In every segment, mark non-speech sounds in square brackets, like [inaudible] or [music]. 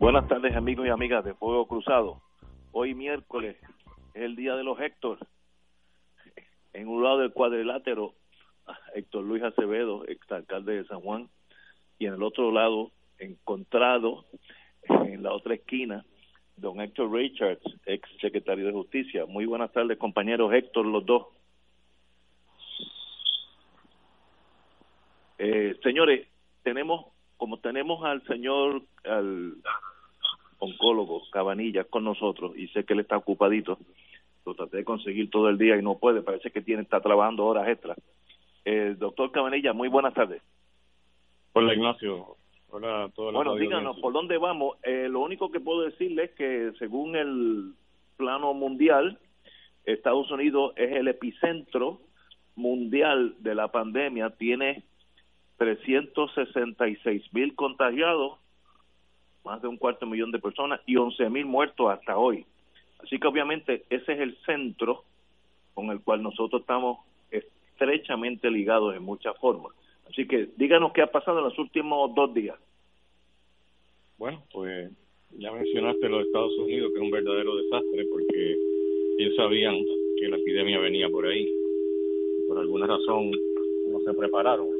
Buenas tardes amigos y amigas de Fuego Cruzado. Hoy miércoles es el día de los Héctor. En un lado del cuadrilátero, Héctor Luis Acevedo, exalcalde de San Juan, y en el otro lado, encontrado en la otra esquina, don Héctor Richards, ex secretario de Justicia. Muy buenas tardes, compañeros Héctor, los dos. Eh, señores, tenemos, como tenemos al señor, al oncólogo Cabanilla con nosotros y sé que él está ocupadito. Lo traté de conseguir todo el día y no puede, parece que tiene está trabajando horas extras. Eh, doctor Cabanilla, muy buenas tardes. Hola Ignacio, hola a todos Bueno, díganos, ¿por dónde vamos? Eh, lo único que puedo decirle es que según el plano mundial, Estados Unidos es el epicentro mundial de la pandemia, tiene 366 mil contagiados más de un cuarto millón de personas y 11 mil muertos hasta hoy. Así que obviamente ese es el centro con el cual nosotros estamos estrechamente ligados en muchas formas. Así que díganos qué ha pasado en los últimos dos días. Bueno, pues ya mencionaste los Estados Unidos, que es un verdadero desastre porque ellos sabían que la epidemia venía por ahí. Por alguna razón no se prepararon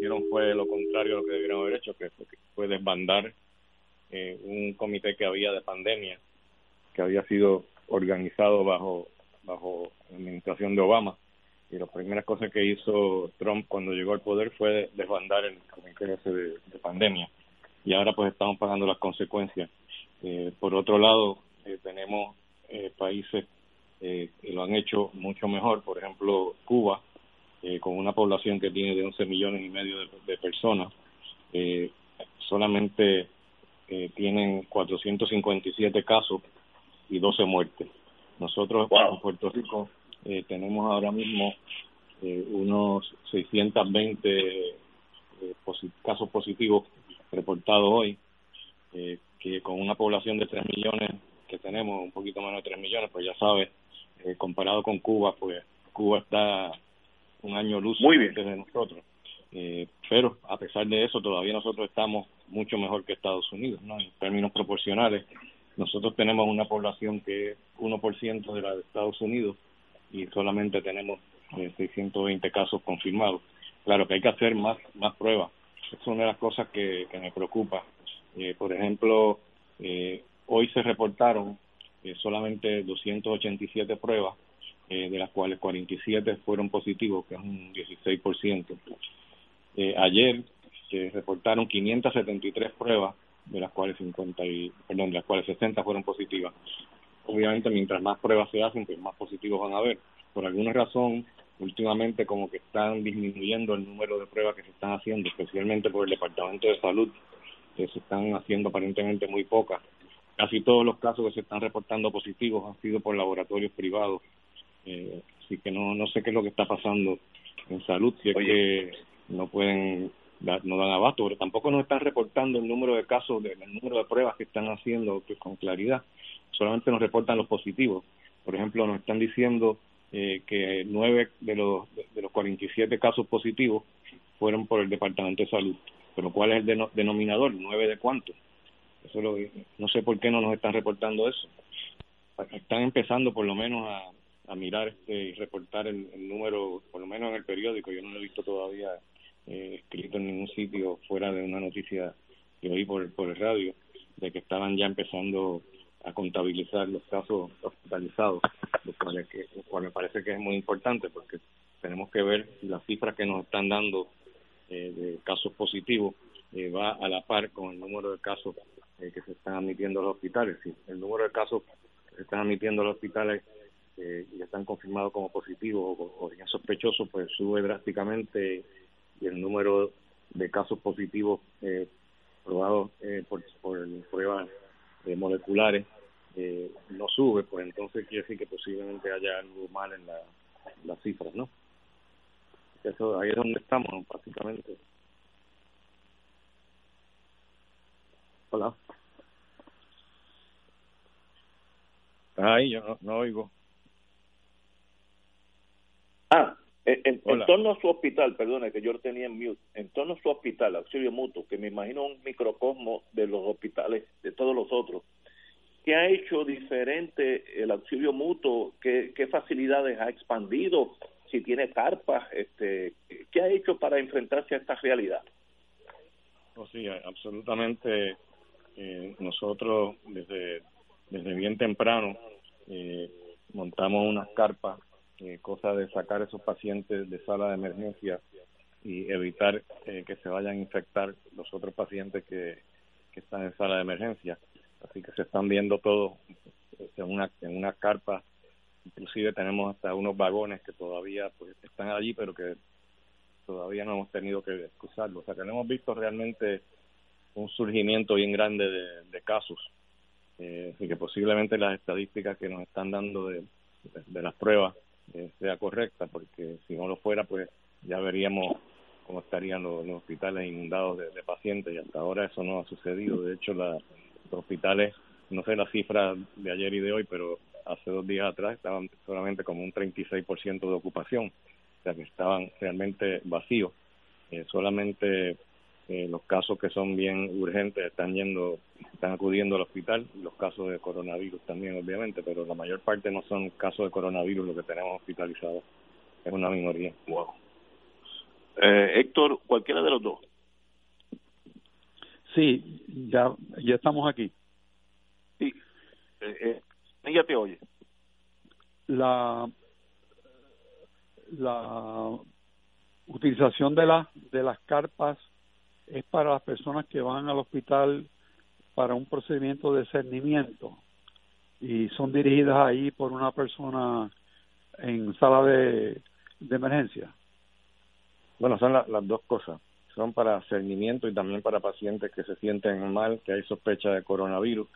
hicieron fue lo contrario a lo que debieron haber hecho, que fue, desbandar eh, un comité que había de pandemia, que había sido organizado bajo, bajo la administración de Obama. Y las primeras cosas que hizo Trump cuando llegó al poder fue desbandar el comité de, de pandemia. Y ahora pues estamos pagando las consecuencias. Eh, por otro lado, eh, tenemos países que lo han hecho mucho mejor. Por ejemplo, Cuba, eh, con una población que tiene de 11 millones y medio de, personas, eh, solamente eh, tienen 457 casos y 12 muertes. Nosotros en Puerto Rico eh, tenemos ahora mismo unos 620 casos positivos reportados hoy, que con una población de 3 millones que tenemos, un poquito menos de 3 millones, pues ya sabes, comparado con Cuba, pues Cuba está un año luz Muy bien. desde nosotros. Eh, pero a pesar de eso, todavía nosotros estamos mucho mejor que Estados Unidos, ¿no? En términos proporcionales, nosotros tenemos una población que es 1% de la de Estados Unidos y solamente tenemos eh, 620 casos confirmados. Claro que hay que hacer más, más pruebas. Es una de las cosas que, que me preocupa. Eh, por ejemplo, eh, hoy se reportaron eh, solamente 287 pruebas eh, de las cuales 47 fueron positivos, que es un 16%. Eh, ayer se reportaron 573 pruebas, de las cuales 50 y, perdón, de las cuales 60 fueron positivas. Obviamente, mientras más pruebas se hacen, pues más positivos van a haber. Por alguna razón, últimamente como que están disminuyendo el número de pruebas que se están haciendo, especialmente por el Departamento de Salud, que se están haciendo aparentemente muy pocas. Casi todos los casos que se están reportando positivos han sido por laboratorios privados eh, así que no, no sé qué es lo que está pasando en salud, si es que no pueden dar, no dan abasto, pero tampoco nos están reportando el número de casos, el número de pruebas que están haciendo pues, con claridad, solamente nos reportan los positivos. Por ejemplo, nos están diciendo eh, que nueve de los, de los 47 casos positivos fueron por el Departamento de Salud. Pero ¿cuál es el denominador? ¿Nueve de cuánto? Eso lo, no sé por qué no nos están reportando eso. Están empezando por lo menos a, a mirar este y reportar el, número, por lo menos en el periódico, yo no lo he visto todavía eh, escrito en ningún sitio fuera de una noticia que oí por, por el radio, de que estaban ya empezando a contabilizar los casos hospitalizados, lo cual, que, cual me parece que es muy importante porque tenemos que ver las cifras que nos están dando eh, de casos positivos eh, va a la par con el número de casos eh, que se están admitiendo a los hospitales. Si el número de casos que se están admitiendo a los hospitales eh, y están confirmados como positivos o, o sospechosos, pues sube drásticamente y el número de casos positivos eh, probados eh, por, por pruebas moleculares no sube, pues entonces quiere decir que posiblemente haya algo mal en la, las cifras, ¿no? Eso ahí es donde estamos, básicamente. Hola. Ahí yo no, oigo. Ah, en, torno a su hospital, perdone que yo lo tenía en mute, en torno a su hospital, auxilio mutuo, que me imagino un microcosmo de los hospitales, de todos los otros, ¿qué ha hecho diferente el auxilio mutuo? ¿Qué, qué facilidades ha expandido? si tiene carpas, este, ¿qué ha hecho para enfrentarse a esta realidad? Oh, sí, absolutamente. Eh, nosotros desde, desde bien temprano eh, montamos unas carpas, eh, cosa de sacar esos pacientes de sala de emergencia y evitar eh, que se vayan a infectar los otros pacientes que, que están en sala de emergencia. Así que se están viendo todos en una, en una carpa. Inclusive tenemos hasta unos vagones que todavía pues están allí pero que todavía no hemos tenido que usarlos o sea que no hemos visto realmente un surgimiento bien grande de, casos. Eh, y que posiblemente las estadísticas que nos están dando de, de, las pruebas eh, sea correcta porque si no lo fuera pues ya veríamos cómo estarían los, hospitales inundados de, pacientes y hasta ahora eso no ha sucedido de hecho la, los hospitales no sé la cifra de ayer y de hoy pero hace dos días atrás estaban solamente como un 36% de ocupación, o sea que estaban realmente vacíos. Eh, solamente eh, los casos que son bien urgentes están yendo, están acudiendo al hospital, los casos de coronavirus también, obviamente, pero la mayor parte no son casos de coronavirus lo que tenemos hospitalizados, es una minoría. Wow. Eh, Héctor, cualquiera de los dos. Sí, ya, ya estamos aquí. Sí. Eh, eh ella te oye. La, la utilización de, la, de las carpas es para las personas que van al hospital para un procedimiento de cernimiento y son dirigidas ahí por una persona en sala de, emergencia. Bueno, son las dos cosas. Son para cernimiento y también para pacientes que se sienten mal, que hay sospecha de coronavirus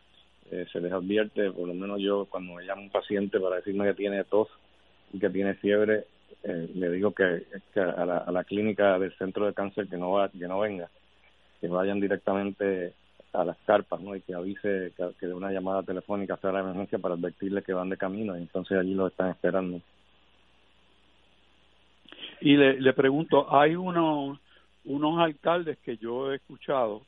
eh, se les advierte, por lo menos yo cuando me llama un paciente para decirme que tiene tos y que tiene fiebre, eh, le digo que, que a, la, a, la, clínica del centro de cáncer que no va, que no venga, que vayan directamente a las carpas, ¿no? Y que avise que, de una llamada telefónica sea la emergencia para advertirle que van de camino y entonces allí lo están esperando. Y le, le pregunto, hay unos unos alcaldes que yo he escuchado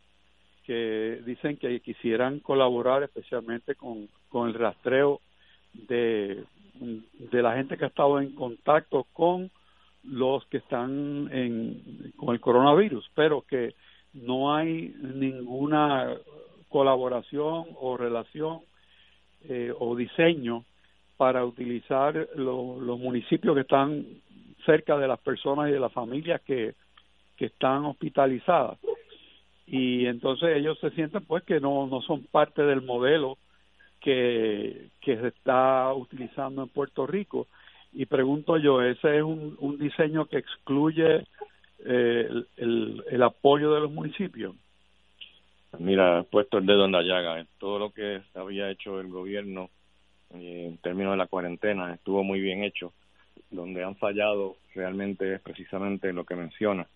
que dicen que quisieran colaborar especialmente con, con el rastreo de, de la gente que ha estado en contacto con los que están en, con el coronavirus, pero que no hay ninguna colaboración o relación eh, o diseño para utilizar los municipios que están cerca de las personas y de las familias que, que están hospitalizadas. Y entonces ellos se sienten pues que no, no son parte del modelo que, que se está utilizando en Puerto Rico. Y pregunto yo, ¿ese es un, un diseño que excluye eh, el, apoyo de los municipios? Mira, puesto el dedo en la llaga, todo lo que había hecho el gobierno eh, en términos de la cuarentena estuvo muy bien hecho, donde han fallado realmente es precisamente lo que menciona,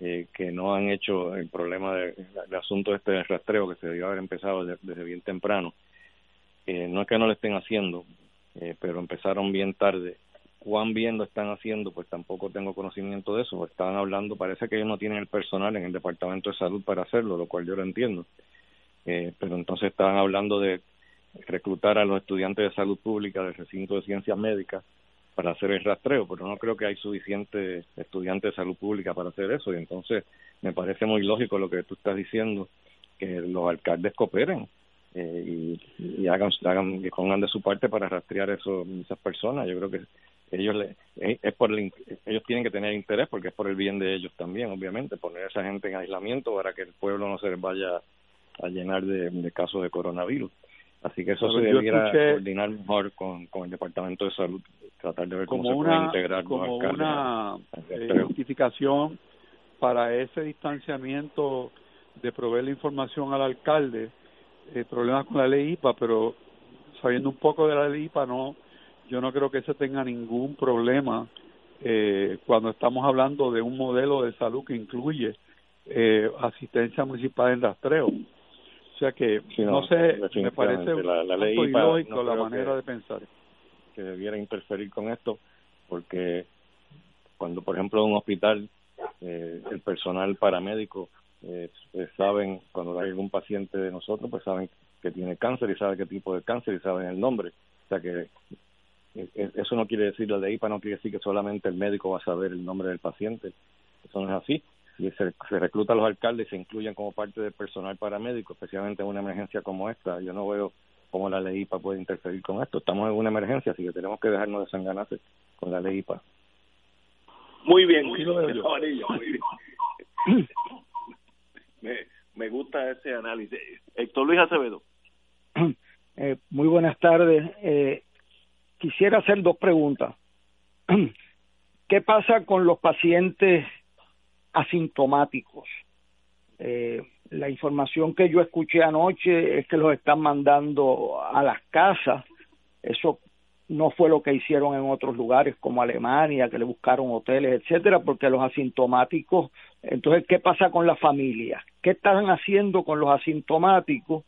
eh, que no han hecho el problema del de, asunto este de rastreo que se debió haber empezado desde, bien temprano. Eh, no es que no lo estén haciendo, eh, pero empezaron bien tarde. Cuán bien lo están haciendo, pues tampoco tengo conocimiento de eso. Estaban hablando, parece que ellos no tienen el personal en el Departamento de Salud para hacerlo, lo cual yo lo entiendo. Eh, pero entonces estaban hablando de reclutar a los estudiantes de salud pública del recinto de ciencias médicas para hacer el rastreo, pero no creo que hay suficientes estudiantes de salud pública para hacer eso y entonces me parece muy lógico lo que tú estás diciendo, que los alcaldes cooperen eh, y, hagan, hagan y pongan de su parte para rastrear eso, esas personas. Yo creo que ellos le, es por ellos tienen que tener interés porque es por el bien de ellos también, obviamente, poner a esa gente en aislamiento para que el pueblo no se les vaya a llenar de casos de coronavirus. Así que eso se debiera coordinar mejor con, con el Departamento de Salud, tratar de ver cómo se puede integrar como una eh, justificación para ese distanciamiento de proveer la información al alcalde eh, problemas con la ley IPA, pero sabiendo un poco de la ley IPA, no, yo no creo que se tenga ningún problema eh, cuando estamos hablando de un modelo de salud que incluye eh, asistencia municipal en rastreo. O sea que, no, sé, me parece la, la ley IPA, la manera de pensar. Que debiera interferir con esto, porque cuando, por ejemplo, en un hospital, eh, el personal paramédico eh, saben, cuando hay algún paciente de nosotros, pues saben que tiene cáncer y saben qué tipo de cáncer y saben el nombre. O sea que eso no quiere decir, lo de IPA no quiere decir que solamente el médico va a saber el nombre del paciente. Eso no es así. Y se, se recluta a los alcaldes y se incluyen como parte del personal paramédico, especialmente en una emergencia como esta. Yo no veo cómo la ley IPA puede interferir con esto. Estamos en una emergencia, así que tenemos que dejarnos de sanganarse con la ley IPA. Muy bien, [laughs] muy bien. me, me gusta ese análisis. Héctor Luis Acevedo. Eh, muy buenas tardes. Eh, quisiera hacer dos preguntas. [clears throat] ¿Qué pasa con los pacientes asintomáticos? Eh, la información que yo escuché anoche es que los están mandando a las casas. Eso no fue lo que hicieron en otros lugares como Alemania, que le buscaron hoteles, etcétera, porque los asintomáticos, entonces, ¿qué pasa con la familia? ¿Qué están haciendo con los asintomáticos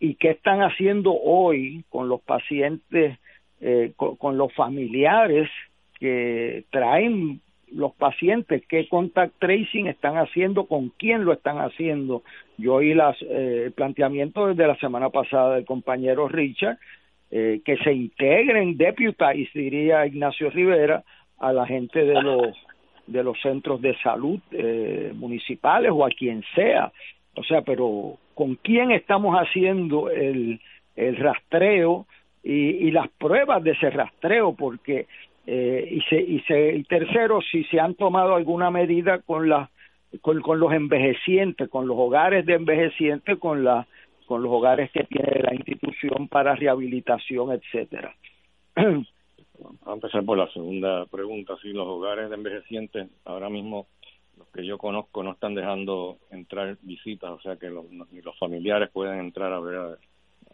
y qué están haciendo hoy con los pacientes, eh, con, los familiares que traen los pacientes, qué contact tracing están haciendo, con quién lo están haciendo. Yo oí las, eh, el planteamiento desde la semana pasada del compañero Richard eh, que se integren deputies, diría Ignacio Rivera, a la gente de los de los centros de salud eh, municipales o a quien sea. O sea, pero ¿con quién estamos haciendo el, el rastreo y, y las pruebas de ese rastreo? Porque, eh, y, se, y, se, y tercero, si se han tomado alguna medida con, la, con, los envejecientes, con los hogares de envejecientes, con la con los hogares que tiene la institución para rehabilitación, etcétera. [clears throat] Vamos a empezar por la segunda pregunta. Si los hogares de envejecientes, ahora mismo los que yo conozco no están dejando entrar visitas, o sea que los, ni los familiares pueden entrar a ver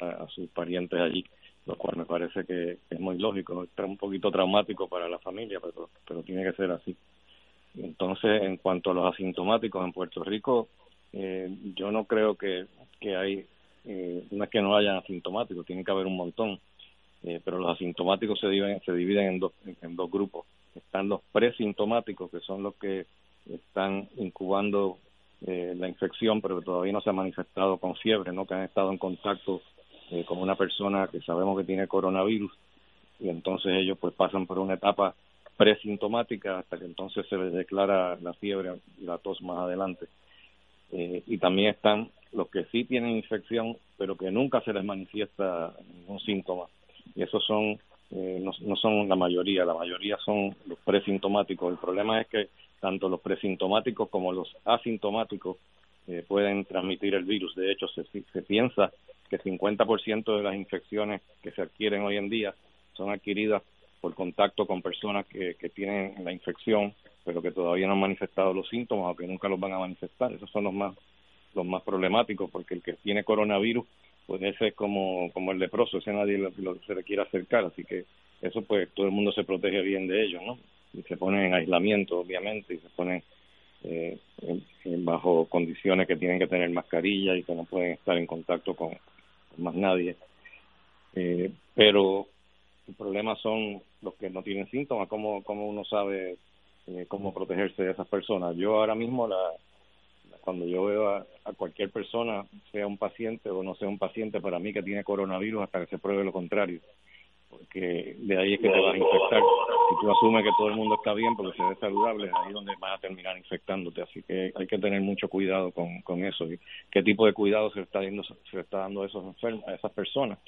a, sus parientes allí, lo cual me parece que es muy lógico, es un poquito traumático para la familia, pero, pero tiene que ser así. Entonces, en cuanto a los asintomáticos en Puerto Rico, eh, yo no creo que, que hay eh, no es que no haya asintomáticos, tiene que haber un montón, eh, pero los asintomáticos se dividen, se dividen en, dos, en, dos grupos. Están los presintomáticos, que son los que están incubando eh, la infección, pero que todavía no se ha manifestado con fiebre, no que han estado en contacto eh, con una persona que sabemos que tiene coronavirus, y entonces ellos pues pasan por una etapa presintomática hasta que entonces se les declara la fiebre y la tos más adelante. Eh, y también están los que sí tienen infección, pero que nunca se les manifiesta ningún síntoma. Y esos son, eh, no, no, son la mayoría, la mayoría son los presintomáticos. El problema es que tanto los presintomáticos como los asintomáticos eh, pueden transmitir el virus. De hecho, se, se piensa que 50% de las infecciones que se adquieren hoy en día son adquiridas por contacto con personas que, que tienen la infección, pero que todavía no han manifestado los síntomas o que nunca los van a manifestar. Esos son los más los más problemáticos, porque el que tiene coronavirus, pues ese es como, como el leproso, ese nadie lo, se le quiere acercar, así que eso pues todo el mundo se protege bien de ellos, ¿no? Y se pone en aislamiento, obviamente, y se pone eh, bajo condiciones que tienen que tener mascarilla y que no pueden estar en contacto con, más nadie. Eh, pero el problema son los que no tienen síntomas, cómo, cómo uno sabe eh, cómo protegerse de esas personas. Yo ahora mismo la, cuando yo veo a, cualquier persona, sea un paciente o no sea un paciente, para mí que tiene coronavirus hasta que se pruebe lo contrario. Porque de ahí es que te vas a infectar. Si tú asumes que todo el mundo está bien porque se ve saludable, ahí es donde vas a terminar infectándote. Así que hay que tener mucho cuidado con, con eso. ¿Y ¿Qué tipo de cuidado se está dando, se está dando a, esos enfermos, a esas personas?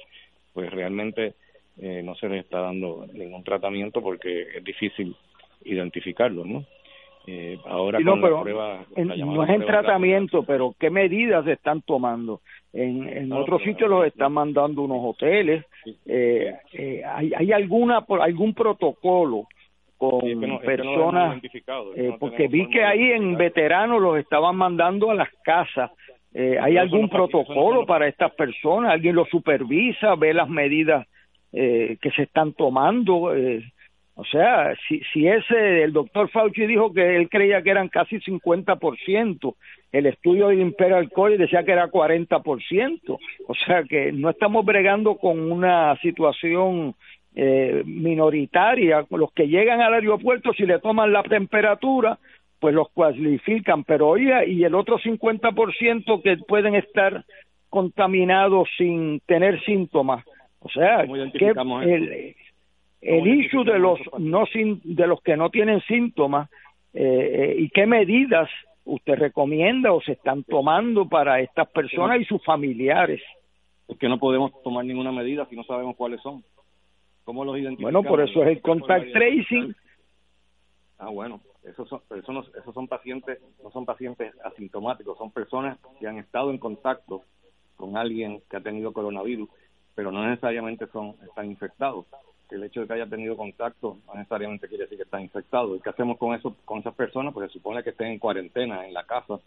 Pues realmente eh, no se les está dando ningún tratamiento porque es difícil identificarlo, ¿no? Eh, ahora no, pero no es en tratamiento, pero ¿qué medidas se están tomando? En, en otros sitios los están mandando unos hoteles. Eh, eh, ¿hay, ¿Hay alguna algún protocolo con personas? eh, porque vi que ahí en veteranos los estaban mandando a las casas ¿Hay algún protocolo para estas personas? ¿Alguien lo supervisa? ¿Ve las medidas eh, que se están tomando? Eh, o sea, si, si ese, el doctor Fauci dijo que él creía que eran casi 50%, el estudio de Imperial College decía que era 40%, o sea que no estamos bregando con una situación eh, minoritaria, los que llegan al aeropuerto si le toman la temperatura, pues los cualifican, pero oiga, y el otro 50% que pueden estar contaminados sin tener síntomas, o sea, que el, el issue de los no sin, de los que no tienen síntomas eh, eh, y qué medidas usted recomienda o se están tomando para estas personas y sus familiares. Es que no podemos tomar ninguna medida si no sabemos cuáles son. ¿Cómo los identificamos? Bueno, por eso es el contact tracing. Ah, bueno, esos son, esos, esos son pacientes, no son pacientes asintomáticos, son personas que han estado en contacto con alguien que ha tenido coronavirus, pero no necesariamente son están infectados el hecho de que haya tenido contacto no necesariamente quiere decir que está infectado. ¿Y qué hacemos con eso, con esas personas? Pues se supone que estén en cuarentena en la casa,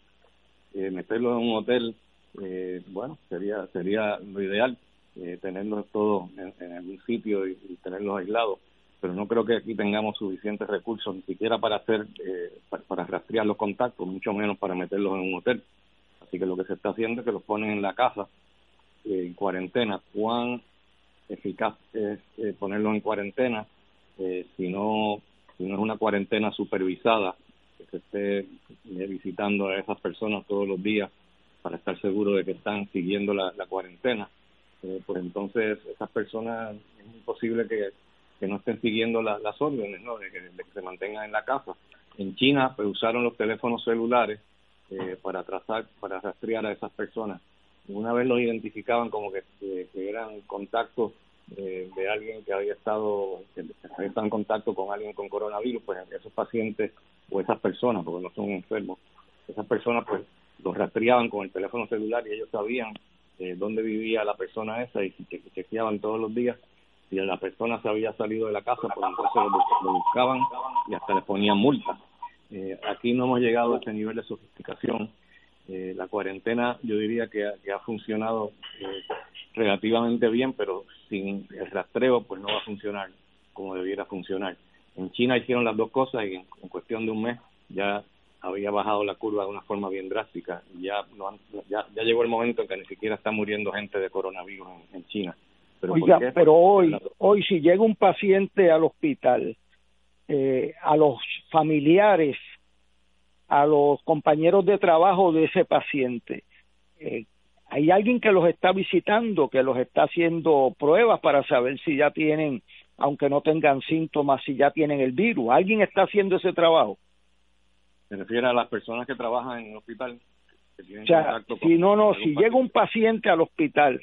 eh, meterlos en un hotel, eh, bueno, sería sería lo ideal, eh, tenerlos todos en, en algún sitio y, tenerlos aislados. Pero no creo que aquí tengamos suficientes recursos ni siquiera para hacer, eh, para, rastrear los contactos, mucho menos para meterlos en un hotel. Así que lo que se está haciendo es que los ponen en la casa, en cuarentena. ¿Cuán eficaz es eh, ponerlo en cuarentena, eh, si no no es una cuarentena supervisada, que se esté eh, visitando a esas personas todos los días para estar seguro de que están siguiendo la, cuarentena, pues entonces esas personas es imposible que, que no estén siguiendo las órdenes, ¿no? De que, se mantengan en la casa. En China pues usaron los teléfonos celulares para trazar, para rastrear a esas personas una vez los identificaban como que, eran contactos eh, de alguien que había estado que había estado en contacto con alguien con coronavirus, pues esos pacientes o esas personas, porque no son enfermos, esas personas pues los rastreaban con el teléfono celular y ellos sabían eh, dónde vivía la persona esa y che chequeaban todos los días si la persona se había salido de la casa, pues entonces lo, buscaban y hasta le ponían multa. Eh, aquí no hemos llegado a ese nivel de sofisticación eh, la cuarentena yo diría que ha, funcionado eh, relativamente bien, pero sin el rastreo pues no va a funcionar como debiera funcionar. En China hicieron las dos cosas y en, cuestión de un mes ya había bajado la curva de una forma bien drástica. Ya, no ya, ya llegó el momento en que ni siquiera está muriendo gente de coronavirus en, China. Pero, pero hoy, hoy si llega un paciente al hospital, eh, a los familiares a los compañeros de trabajo de ese paciente. Eh, hay alguien que los está visitando, que los está haciendo pruebas para saber si ya tienen, aunque no tengan síntomas, si ya tienen el virus. ¿Alguien está haciendo ese trabajo? Se refiere a las personas que trabajan en el hospital. o sea, si no, no, si llega un paciente al hospital,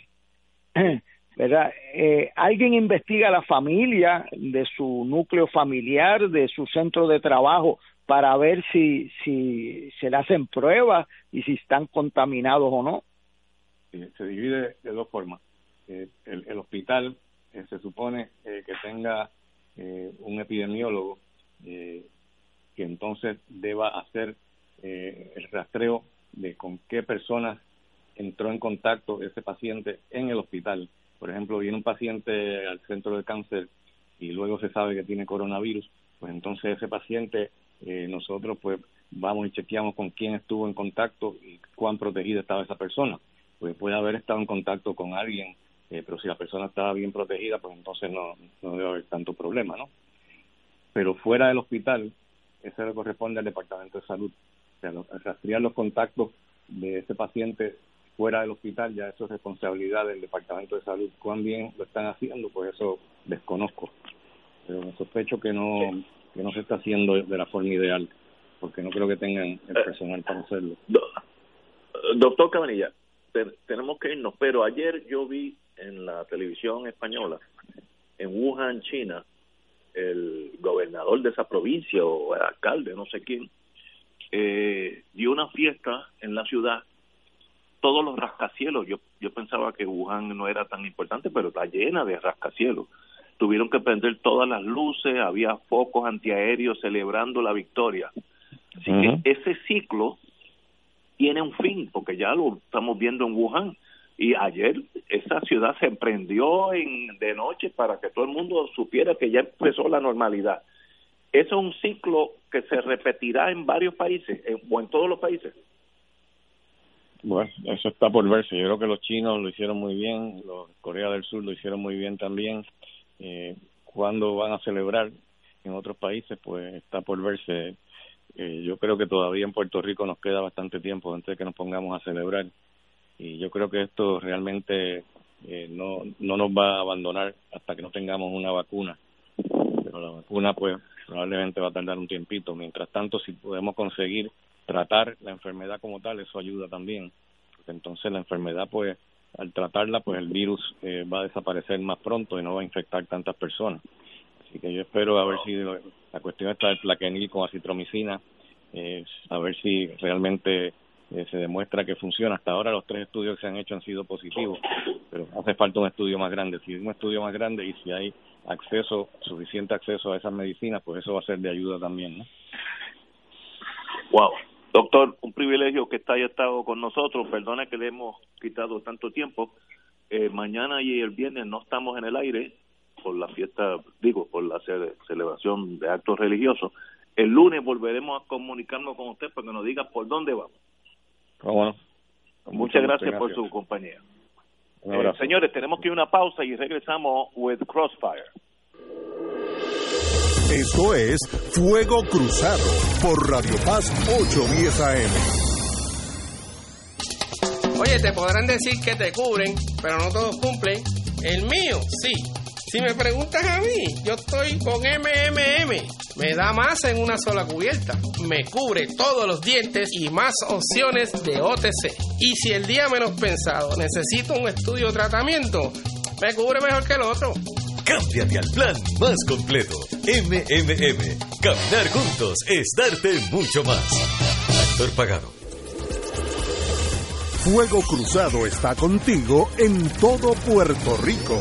[clears throat] ¿verdad? Eh, alguien investiga a la familia de su núcleo familiar, de su centro de trabajo, para ver si, si se le hacen pruebas y si están contaminados o no. se divide de dos formas. Eh, el, hospital eh, se supone eh, que tenga un epidemiólogo que entonces deba hacer el rastreo de con qué personas entró en contacto ese paciente en el hospital. Por ejemplo, viene un paciente al centro de cáncer y luego se sabe que tiene coronavirus, pues entonces ese paciente eh, nosotros pues vamos y chequeamos con quién estuvo en contacto y cuán protegida estaba esa persona. Pues puede haber estado en contacto con alguien, eh, pero si la persona estaba bien protegida, pues entonces no, no debe haber tanto problema, ¿no? Pero fuera del hospital, eso le corresponde al Departamento de Salud. O sea, rastrear los contactos de ese paciente fuera del hospital, ya eso es responsabilidad del Departamento de Salud. Cuán bien lo están haciendo, pues eso desconozco. Pero me sospecho que no que no se está haciendo de la forma ideal, porque no creo que tengan el eh, personal para hacerlo. doctor Cabanilla, tenemos que irnos, pero ayer yo vi en la televisión española, en Wuhan, China, el gobernador de esa provincia o el alcalde, no sé quién, eh, dio una fiesta en la ciudad, todos los rascacielos, yo, yo pensaba que Wuhan no era tan importante, pero está llena de rascacielos tuvieron que prender todas las luces, había focos antiaéreos celebrando la victoria. Así que ese ciclo tiene un fin, porque ya lo estamos viendo en Wuhan. Y ayer esa ciudad se emprendió en, de noche para que todo el mundo supiera que ya empezó la normalidad. Eso es un ciclo que se repetirá en varios países o en todos los países. Bueno, eso está por verse. Yo creo que los chinos lo hicieron muy bien, los Corea del Sur lo hicieron muy bien también. Eh, ¿Cuándo van a celebrar en otros países? Pues está por verse. Eh, yo creo que todavía en Puerto Rico nos queda bastante tiempo antes de que nos pongamos a celebrar. Y yo creo que esto realmente eh, no, no nos va a abandonar hasta que no tengamos una vacuna. Pero la vacuna, pues, probablemente va a tardar un tiempito. Mientras tanto, si podemos conseguir tratar la enfermedad como tal, eso ayuda también, porque entonces la enfermedad, pues, al tratarla, pues el virus eh, va a desaparecer más pronto y no va a infectar tantas personas. Así que yo espero a ver si la cuestión está del plaquenil con acitromicina, eh, a ver si realmente eh, se demuestra que funciona. Hasta ahora los tres estudios que se han hecho han sido positivos, pero hace falta un estudio más grande. Si hay un estudio más grande y si hay acceso, suficiente acceso a esas medicinas, pues eso va a ser de ayuda también. Wow. Doctor, un privilegio que haya estado con nosotros. Perdone que le hemos quitado tanto tiempo. Eh, mañana y el viernes no estamos en el aire por la fiesta, digo, por la celebración de actos religiosos. El lunes volveremos a comunicarnos con usted para que nos diga por dónde vamos. Ah, bueno. Muchas gracias, por su compañía. Eh, señores, tenemos que ir a una pausa y regresamos with Crossfire. Esto es Fuego Cruzado por Radio Paz 810 AM. Oye, te podrán decir que te cubren, pero no todos cumplen. El mío, sí. Si me preguntas a mí, yo estoy con MMM. Me da más en una sola cubierta. Me cubre todos los dientes y más opciones de OTC. Y si el día menos pensado necesito un estudio o tratamiento, me cubre mejor que el otro. Cámbiate al plan más completo. MMM. Caminar juntos es darte mucho más. Actor pagado. Fuego Cruzado está contigo en todo Puerto Rico.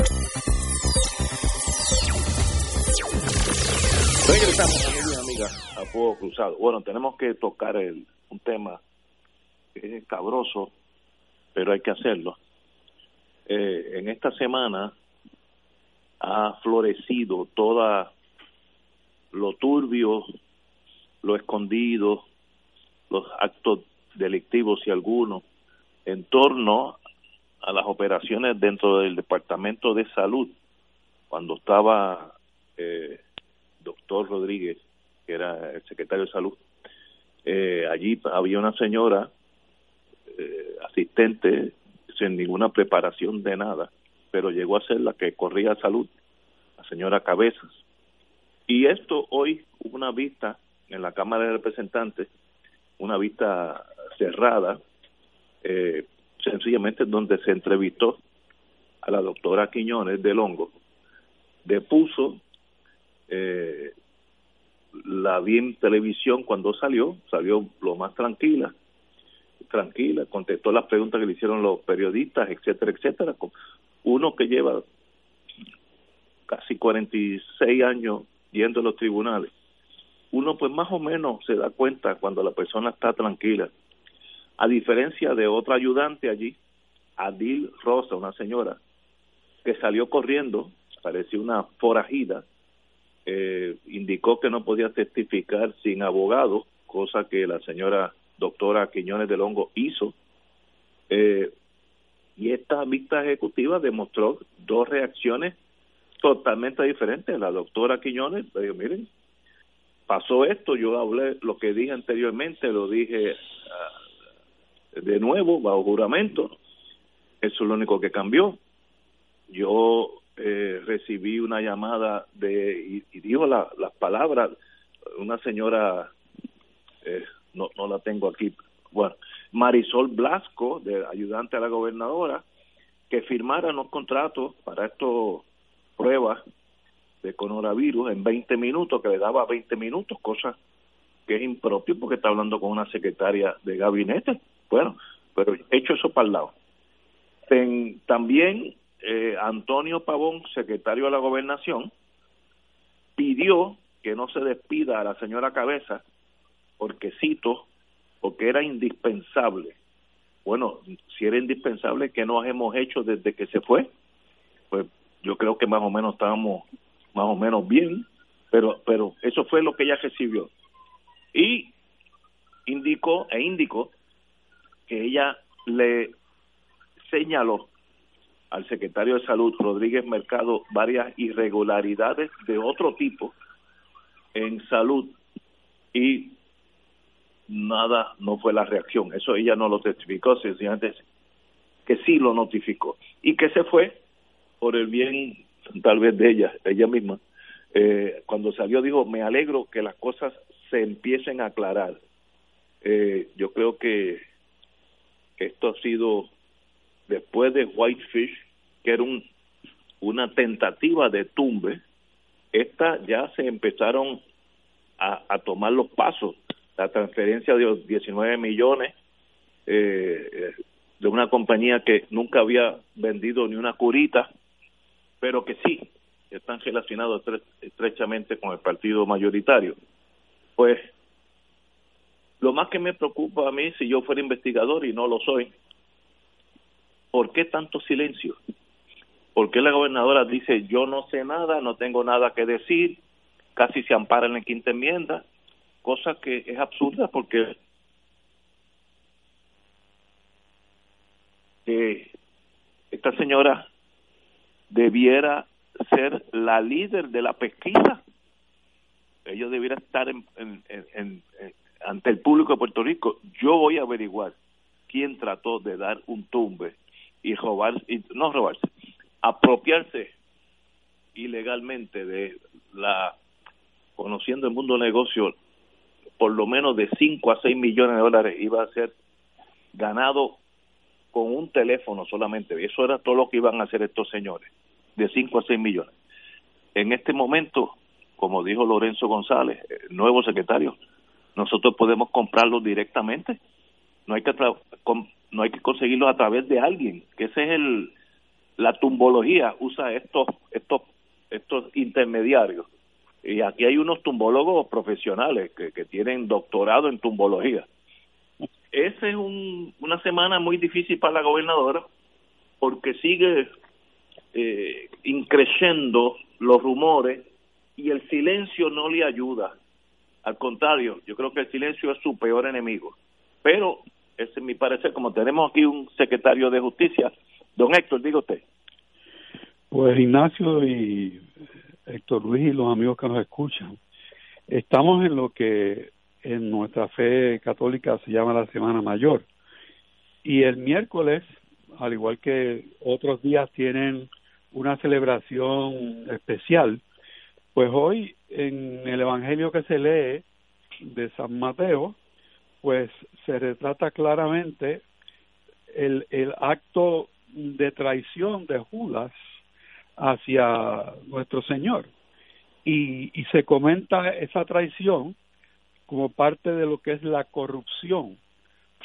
Regresamos, amigos y amigas, a Fuego Cruzado. Bueno, tenemos que tocar el, un tema que es cabroso, pero hay que hacerlo. Eh, en esta semana ha florecido toda lo turbio, lo escondido, los actos delictivos y algunos en torno a las operaciones dentro del Departamento de Salud cuando estaba eh, doctor Rodríguez, que era el secretario de salud, eh, allí había una señora eh, asistente sin ninguna preparación de nada, pero llegó a ser la que corría salud, la señora Cabezas. Y esto hoy hubo una vista en la Cámara de Representantes, una vista cerrada, eh, sencillamente donde se entrevistó a la doctora Quiñones de Longo, depuso eh, la vi en televisión cuando salió, salió lo más tranquila, tranquila, contestó las preguntas que le hicieron los periodistas, etcétera, etcétera. Uno que lleva casi 46 años yendo a los tribunales, uno pues más o menos se da cuenta cuando la persona está tranquila. A diferencia de otra ayudante allí, Adil Rosa, una señora, que salió corriendo, parecía una forajida, eh, indicó que no podía testificar sin abogado, cosa que la señora doctora Quiñones del Hongo hizo. Eh, y esta vista ejecutiva demostró dos reacciones totalmente diferentes. La doctora Quiñones dijo, miren, pasó esto, yo hablé lo que dije anteriormente, lo dije ah, de nuevo, bajo juramento, eso es lo único que cambió. Yo eh, recibí una llamada de, y, dijo las palabras, una señora, eh, no, no la tengo aquí, bueno, Marisol Blasco, de ayudante a la gobernadora, que firmara los contratos para estas pruebas de coronavirus en 20 minutos, que le daba 20 minutos, cosa que es impropio porque está hablando con una secretaria de gabinete. Bueno, pero hecho eso para el lado. también eh, Antonio Pavón, secretario de la gobernación, pidió que no se despida a la señora Cabeza porque cito porque era indispensable. Bueno, si era indispensable, ¿qué nos hemos hecho desde que se fue? Pues yo creo que más o menos estábamos más o menos bien, pero, pero eso fue lo que ella recibió. Y indicó e indicó que ella le señaló al secretario de Salud, Rodríguez Mercado, varias irregularidades de otro tipo en salud y nada, no fue la reacción. Eso ella no lo testificó, sencillamente que sí lo notificó. Y que se fue por el bien, tal vez, de ella, ella misma. Eh, cuando salió dijo, me alegro que las cosas se empiecen a aclarar. Eh, yo creo que esto ha sido, después de Whitefish, que era un, una tentativa de tumbe, esta ya se empezaron a, tomar los pasos la transferencia de los 19 millones eh, de una compañía que nunca había vendido ni una curita, pero que sí están relacionados estrechamente con el partido mayoritario. Pues lo más que me preocupa a mí, si yo fuera investigador y no lo soy, ¿por qué tanto silencio? ¿Por qué la gobernadora dice yo no sé nada, no tengo nada que decir, casi se ampara en la quinta enmienda? cosa que es absurda porque esta señora debiera ser la líder de la pesquisa. Ella debiera estar en, ante el público de Puerto Rico. Yo voy a averiguar quién trató de dar un tumbe y robar, y no robarse, apropiarse ilegalmente de la, conociendo el mundo negocio, por lo menos de 5 a 6 millones de dólares iba a ser ganado con un teléfono solamente. Y eso era todo lo que iban a hacer estos señores, de 5 a 6 millones. En este momento, como dijo Lorenzo González, nuevo secretario, nosotros podemos comprarlos directamente. No hay que no hay que conseguirlos a través de alguien, que ese es el la tumbología usa estos estos estos intermediarios y aquí hay unos tumbólogos profesionales que, que tienen doctorado en tumbología. Esa es un, una semana muy difícil para la gobernadora porque sigue eh, increciendo los rumores y el silencio no le ayuda. Al contrario, yo creo que el silencio es su peor enemigo. Pero, ese es mi parecer, como tenemos aquí un secretario de justicia, don Héctor, diga usted. Pues Ignacio y Héctor Luis y los amigos que nos escuchan, estamos en lo que en nuestra fe católica se llama la Semana Mayor. Y el miércoles, al igual que otros días tienen una celebración especial, pues hoy en el Evangelio que se lee de San Mateo, pues se retrata claramente el, el acto de traición de Judas hacia nuestro Señor. Y, y se comenta esa traición como parte de lo que es la corrupción,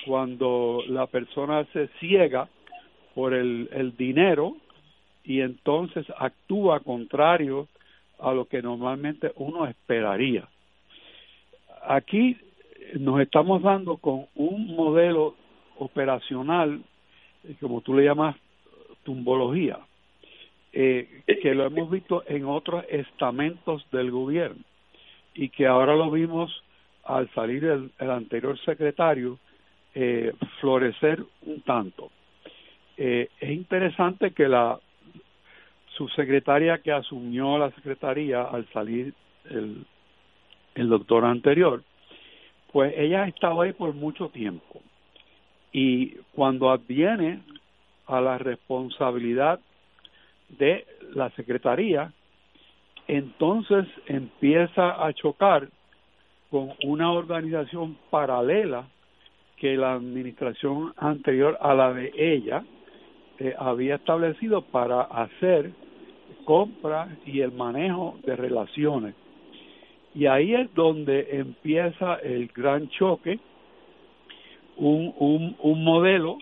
cuando la persona se ciega por el, el dinero y entonces actúa contrario a lo que normalmente uno esperaría. Aquí nos estamos dando con un modelo operacional, eh, como tú le llamas, tumbología, eh, que lo hemos visto en otros estamentos del gobierno y que ahora lo vimos al salir el, el anterior secretario eh, florecer un tanto. Eh, es interesante que la subsecretaria que asumió la secretaría al salir el, el doctor anterior, pues ella ha estado ahí por mucho tiempo. Y cuando adviene a la responsabilidad de la secretaría, entonces empieza a chocar con una organización paralela que la administración anterior a la de ella eh, había establecido para hacer compras y el manejo de relaciones. Y ahí es donde empieza el gran choque, un, un, un modelo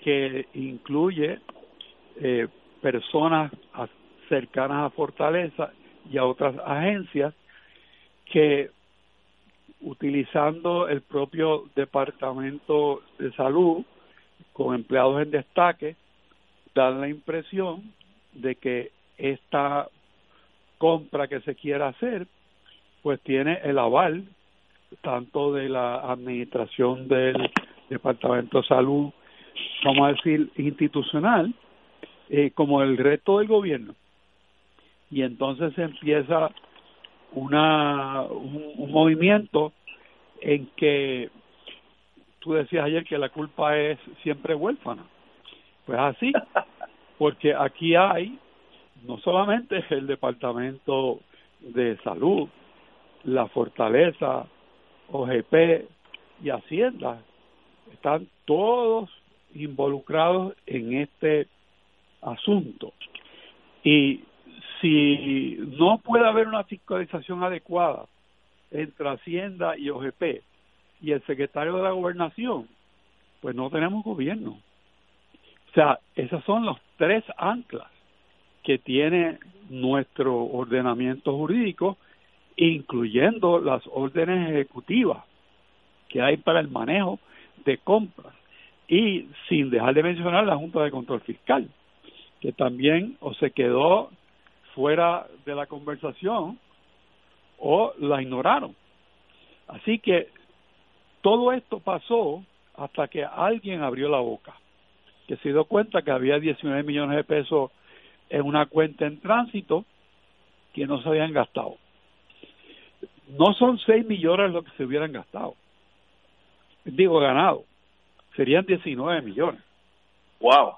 que incluye eh, personas cercanas a Fortaleza y a otras agencias que utilizando el propio departamento de salud con empleados en destaque dan la impresión de que esta compra que se quiera hacer pues tiene el aval tanto de la administración del departamento de salud vamos a decir institucional eh, como el resto del gobierno. Y entonces empieza una un, movimiento en que tú decías ayer que la culpa es siempre huérfana. Pues así [laughs] porque aquí hay no solamente el departamento de salud la fortaleza OGP y Hacienda están todos involucrados en este asunto y si no puede haber una fiscalización adecuada entre Hacienda y OGP y el secretario de la gobernación, pues no tenemos gobierno. O sea, esos son los tres anclas que tiene nuestro ordenamiento jurídico, incluyendo las órdenes ejecutivas que hay para el manejo de compras y sin dejar de mencionar la Junta de Control Fiscal, que también o se quedó fuera de la conversación o la ignoraron. Así que todo esto pasó hasta que alguien abrió la boca, que se dio cuenta que había 19 millones de pesos en una cuenta en tránsito que no se habían gastado. No son 6 millones lo que se hubieran gastado, digo ganado, serían 19 millones. ¡Wow!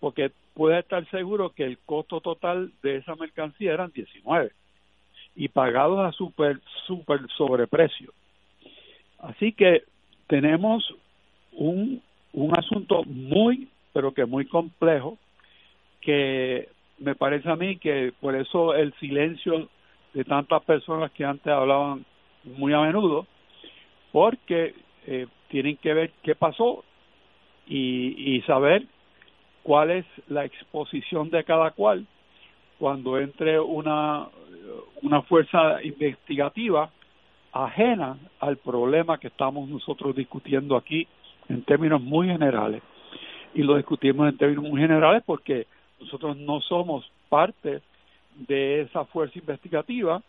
Porque puede estar seguro que el costo total de esa mercancía eran 19 y pagados a super super sobreprecio. Así que tenemos un un asunto muy pero que muy complejo que me parece a mí que por eso el silencio de tantas personas que antes hablaban muy a menudo porque eh, tienen que ver qué pasó y, y saber cuál es la exposición de cada cual cuando entre una, una fuerza investigativa ajena al problema que estamos nosotros discutiendo aquí en términos muy generales. Y lo discutimos en términos muy generales porque nosotros no somos parte de esa fuerza investigativa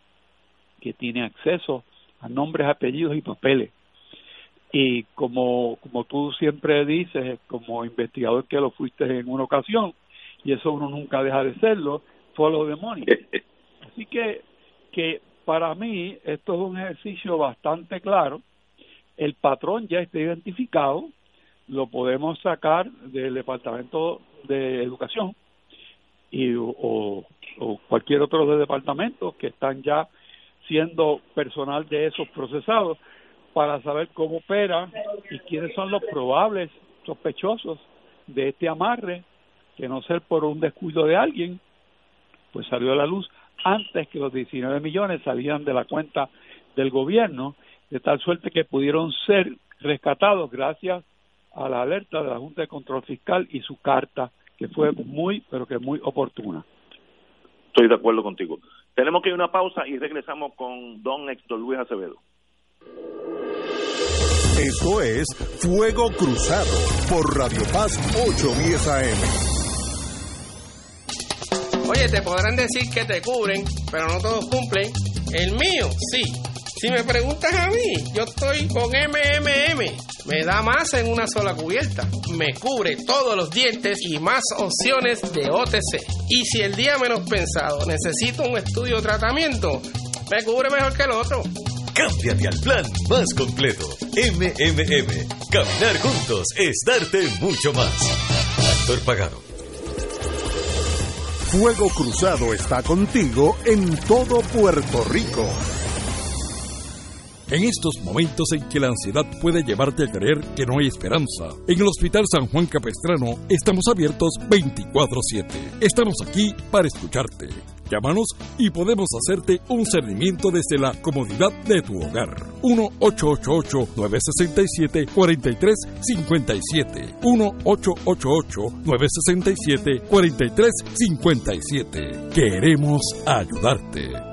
que tiene acceso a nombres, apellidos y papeles y como, como tú siempre dices, como investigador que lo fuiste en una ocasión, y eso uno nunca deja de serlo, follow the money. [laughs] Así que, que para mí esto es un ejercicio bastante claro, el patrón ya está identificado, lo podemos sacar del Departamento de Educación y, o, o cualquier otro de departamentos que están ya siendo personal de esos procesados para saber cómo opera y quiénes son los probables sospechosos de este amarre, que no ser por un descuido de alguien, pues salió a la luz antes que los 19 millones salían de la cuenta del gobierno, de tal suerte que pudieron ser rescatados gracias a la alerta de la Junta de Control Fiscal y su carta, que fue muy, pero que muy oportuna. Estoy de acuerdo contigo. Tenemos que ir a una pausa y regresamos con don Héctor Luis Acevedo. Esto es Fuego Cruzado por Radio Paz 810 AM. Oye, te podrán decir que te cubren, pero no todos cumplen. El mío, sí. Si me preguntas a mí, yo estoy con MMM. Me da más en una sola cubierta. Me cubre todos los dientes y más opciones de OTC. Y si el día menos pensado necesito un estudio o tratamiento, me cubre mejor que el otro. Cámbiate al plan más completo. MMM. Caminar juntos es darte mucho más. Actor pagado. Fuego Cruzado está contigo en todo Puerto Rico. En estos momentos en que la ansiedad puede llevarte a creer que no hay esperanza, en el Hospital San Juan Capestrano estamos abiertos 24/7. Estamos aquí para escucharte. Llámanos y podemos hacerte un cernimiento desde la comodidad de tu hogar. 1-888-967-4357. 1-888-967-4357. Queremos ayudarte.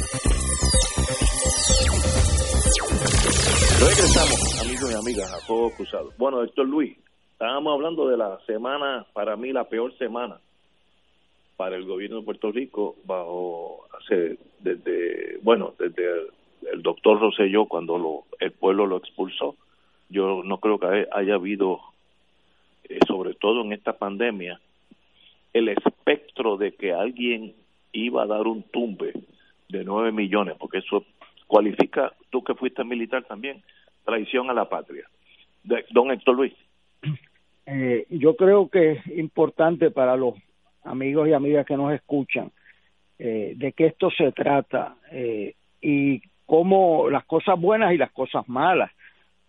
Regresamos, amigos y amigas, a Fuego Cruzado. Bueno, Héctor Luis, estábamos hablando de la semana, para mí la peor semana para el gobierno de Puerto Rico, bajo, hace, desde, bueno, desde el, doctor Rosselló, cuando lo, el pueblo lo expulsó. Yo no creo que haya habido, eh, sobre todo en esta pandemia, el espectro de que alguien iba a dar un tumbe de nueve millones, porque eso cualifica, tú que fuiste militar también, traición a la patria. De, don Héctor Luis. Eh, yo creo que es importante para los amigos y amigas que nos escuchan eh, de qué esto se trata eh, y cómo las cosas buenas y las cosas malas.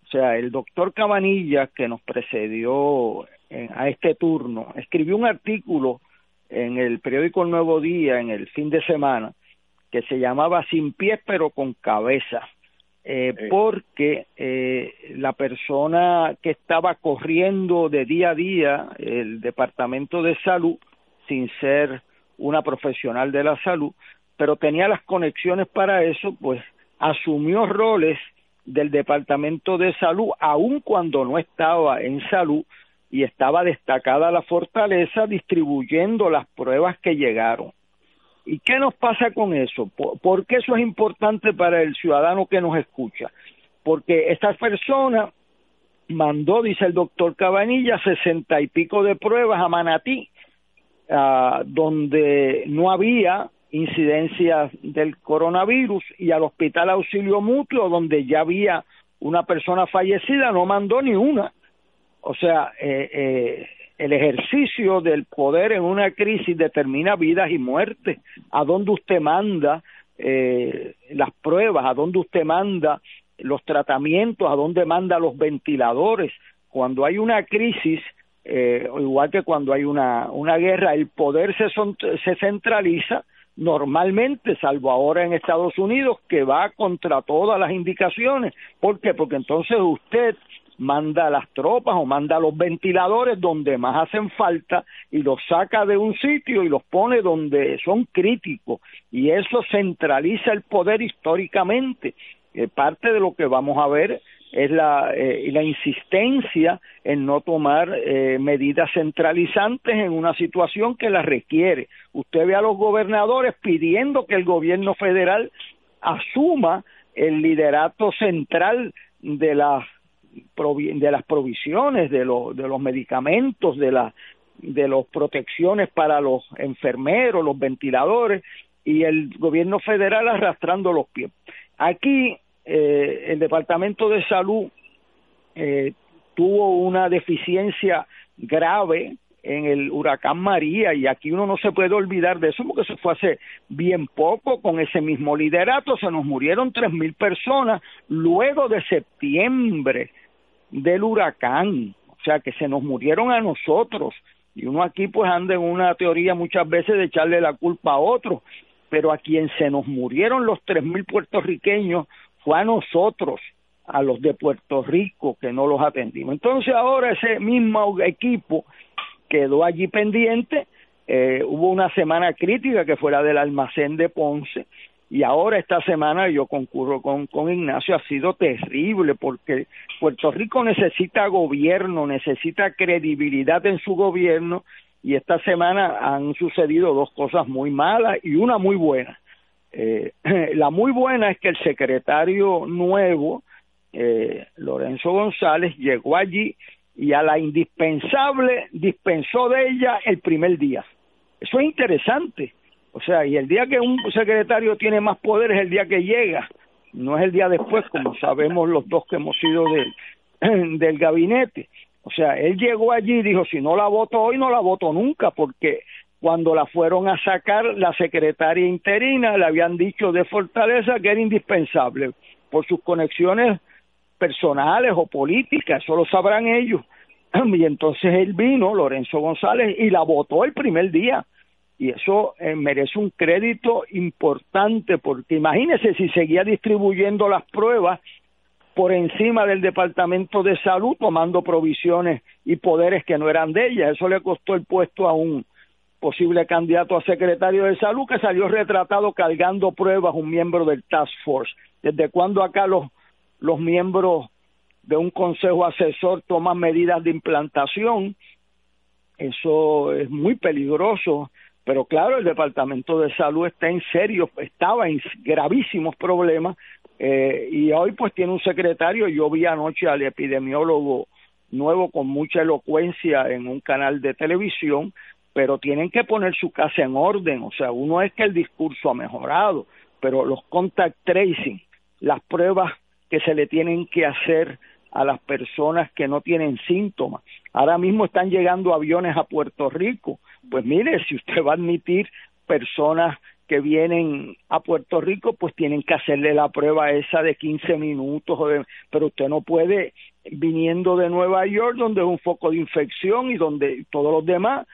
O sea, el doctor Cabanilla, que nos precedió en, a este turno, escribió un artículo en el periódico El Nuevo Día en el fin de semana que se llamaba Sin pies pero con cabeza, eh, porque eh, la persona que estaba corriendo de día a día el Departamento de Salud, sin ser una profesional de la salud, pero tenía las conexiones para eso, pues asumió roles del Departamento de Salud, aun cuando no estaba en salud y estaba destacada la fortaleza distribuyendo las pruebas que llegaron. ¿Y qué nos pasa con eso? ¿Por, ¿Por, qué eso es importante para el ciudadano que nos escucha? Porque esta persona mandó, dice el doctor Cabanilla, sesenta y pico de pruebas a Manatí, uh, donde no había incidencias del coronavirus y al Hospital Auxilio Mutuo, donde ya había una persona fallecida, no mandó ni una. O sea, eh, eh, el ejercicio del poder en una crisis determina vidas y muertes. ¿A dónde usted manda eh, las pruebas? ¿A dónde usted manda los tratamientos? ¿A dónde manda los ventiladores? Cuando hay una crisis, eh, igual que cuando hay una, guerra, el poder se, son, se centraliza normalmente, salvo ahora en Estados Unidos, que va contra todas las indicaciones. ¿Por qué? Porque entonces usted manda las tropas o manda los ventiladores donde más hacen falta y los saca de un sitio y los pone donde son críticos y eso centraliza el poder históricamente. Eh, parte de lo que vamos a ver es la, eh, la insistencia en no tomar eh, medidas centralizantes en una situación que la requiere. Usted ve a los gobernadores pidiendo que el gobierno federal asuma el liderato central de las de las provisiones de los de los medicamentos de la de las protecciones para los enfermeros, los ventiladores y el gobierno federal arrastrando los pies. Aquí eh, el Departamento de Salud eh, tuvo una deficiencia grave en el huracán María y aquí uno no se puede olvidar de eso porque eso fue hace bien poco con ese mismo liderato se nos murieron tres mil personas luego de septiembre del huracán. O sea que se nos murieron a nosotros. Y uno aquí pues anda en una teoría muchas veces de echarle la culpa a otro. Pero a quien se nos murieron los tres mil puertorriqueños fue a nosotros a los de Puerto Rico que no los atendimos. Entonces ahora ese mismo equipo quedó allí pendiente. Eh, hubo una semana crítica que fue la del almacén de Ponce y ahora esta semana yo concurro con, con Ignacio, ha sido terrible porque Puerto Rico necesita gobierno, necesita credibilidad en su gobierno y esta semana han sucedido dos cosas muy malas y una muy buena. Eh, [clears throat] la muy buena es que el secretario nuevo, eh, Lorenzo González, llegó allí y a la indispensable dispensó de ella el primer día. Eso es interesante. O sea, y el día que un secretario tiene más poder es el día que llega, no es el día después, como sabemos los dos que hemos sido [clears throat] del, gabinete. O sea, él llegó allí y dijo, si no la voto hoy, no la voto nunca, porque cuando la fueron a sacar, la secretaria interina le habían dicho de Fortaleza que era indispensable por sus conexiones personales o políticas, eso lo sabrán ellos. [clears throat] Y entonces él vino, Lorenzo González, y la votó el primer día. Y eso eh, merece un crédito importante, porque imagínese si seguía distribuyendo las pruebas por encima del Departamento de Salud, tomando provisiones y poderes que no eran de ella. Eso le costó el puesto a un posible candidato a secretario de Salud que salió retratado cargando pruebas, un miembro del Task Force. ¿Desde cuando acá los los miembros de un consejo asesor toman medidas de implantación. Eso es muy peligroso, pero claro, el Departamento de Salud está en serio, estaba en gravísimos problemas eh, y hoy pues tiene un secretario, yo vi anoche al epidemiólogo nuevo con mucha elocuencia en un canal de televisión, pero tienen que poner su casa en orden, o sea, uno es que el discurso ha mejorado, pero los contact tracing, las pruebas que se le tienen que hacer a las personas que no tienen síntomas. Ahora mismo están llegando aviones a Puerto Rico. Pues mire, [laughs] si usted va a admitir personas que vienen a Puerto Rico, pues tienen que hacerle la prueba esa de 15 minutos, pero usted no puede, viniendo de Nueva York, donde es un foco de infección y donde todos los demás,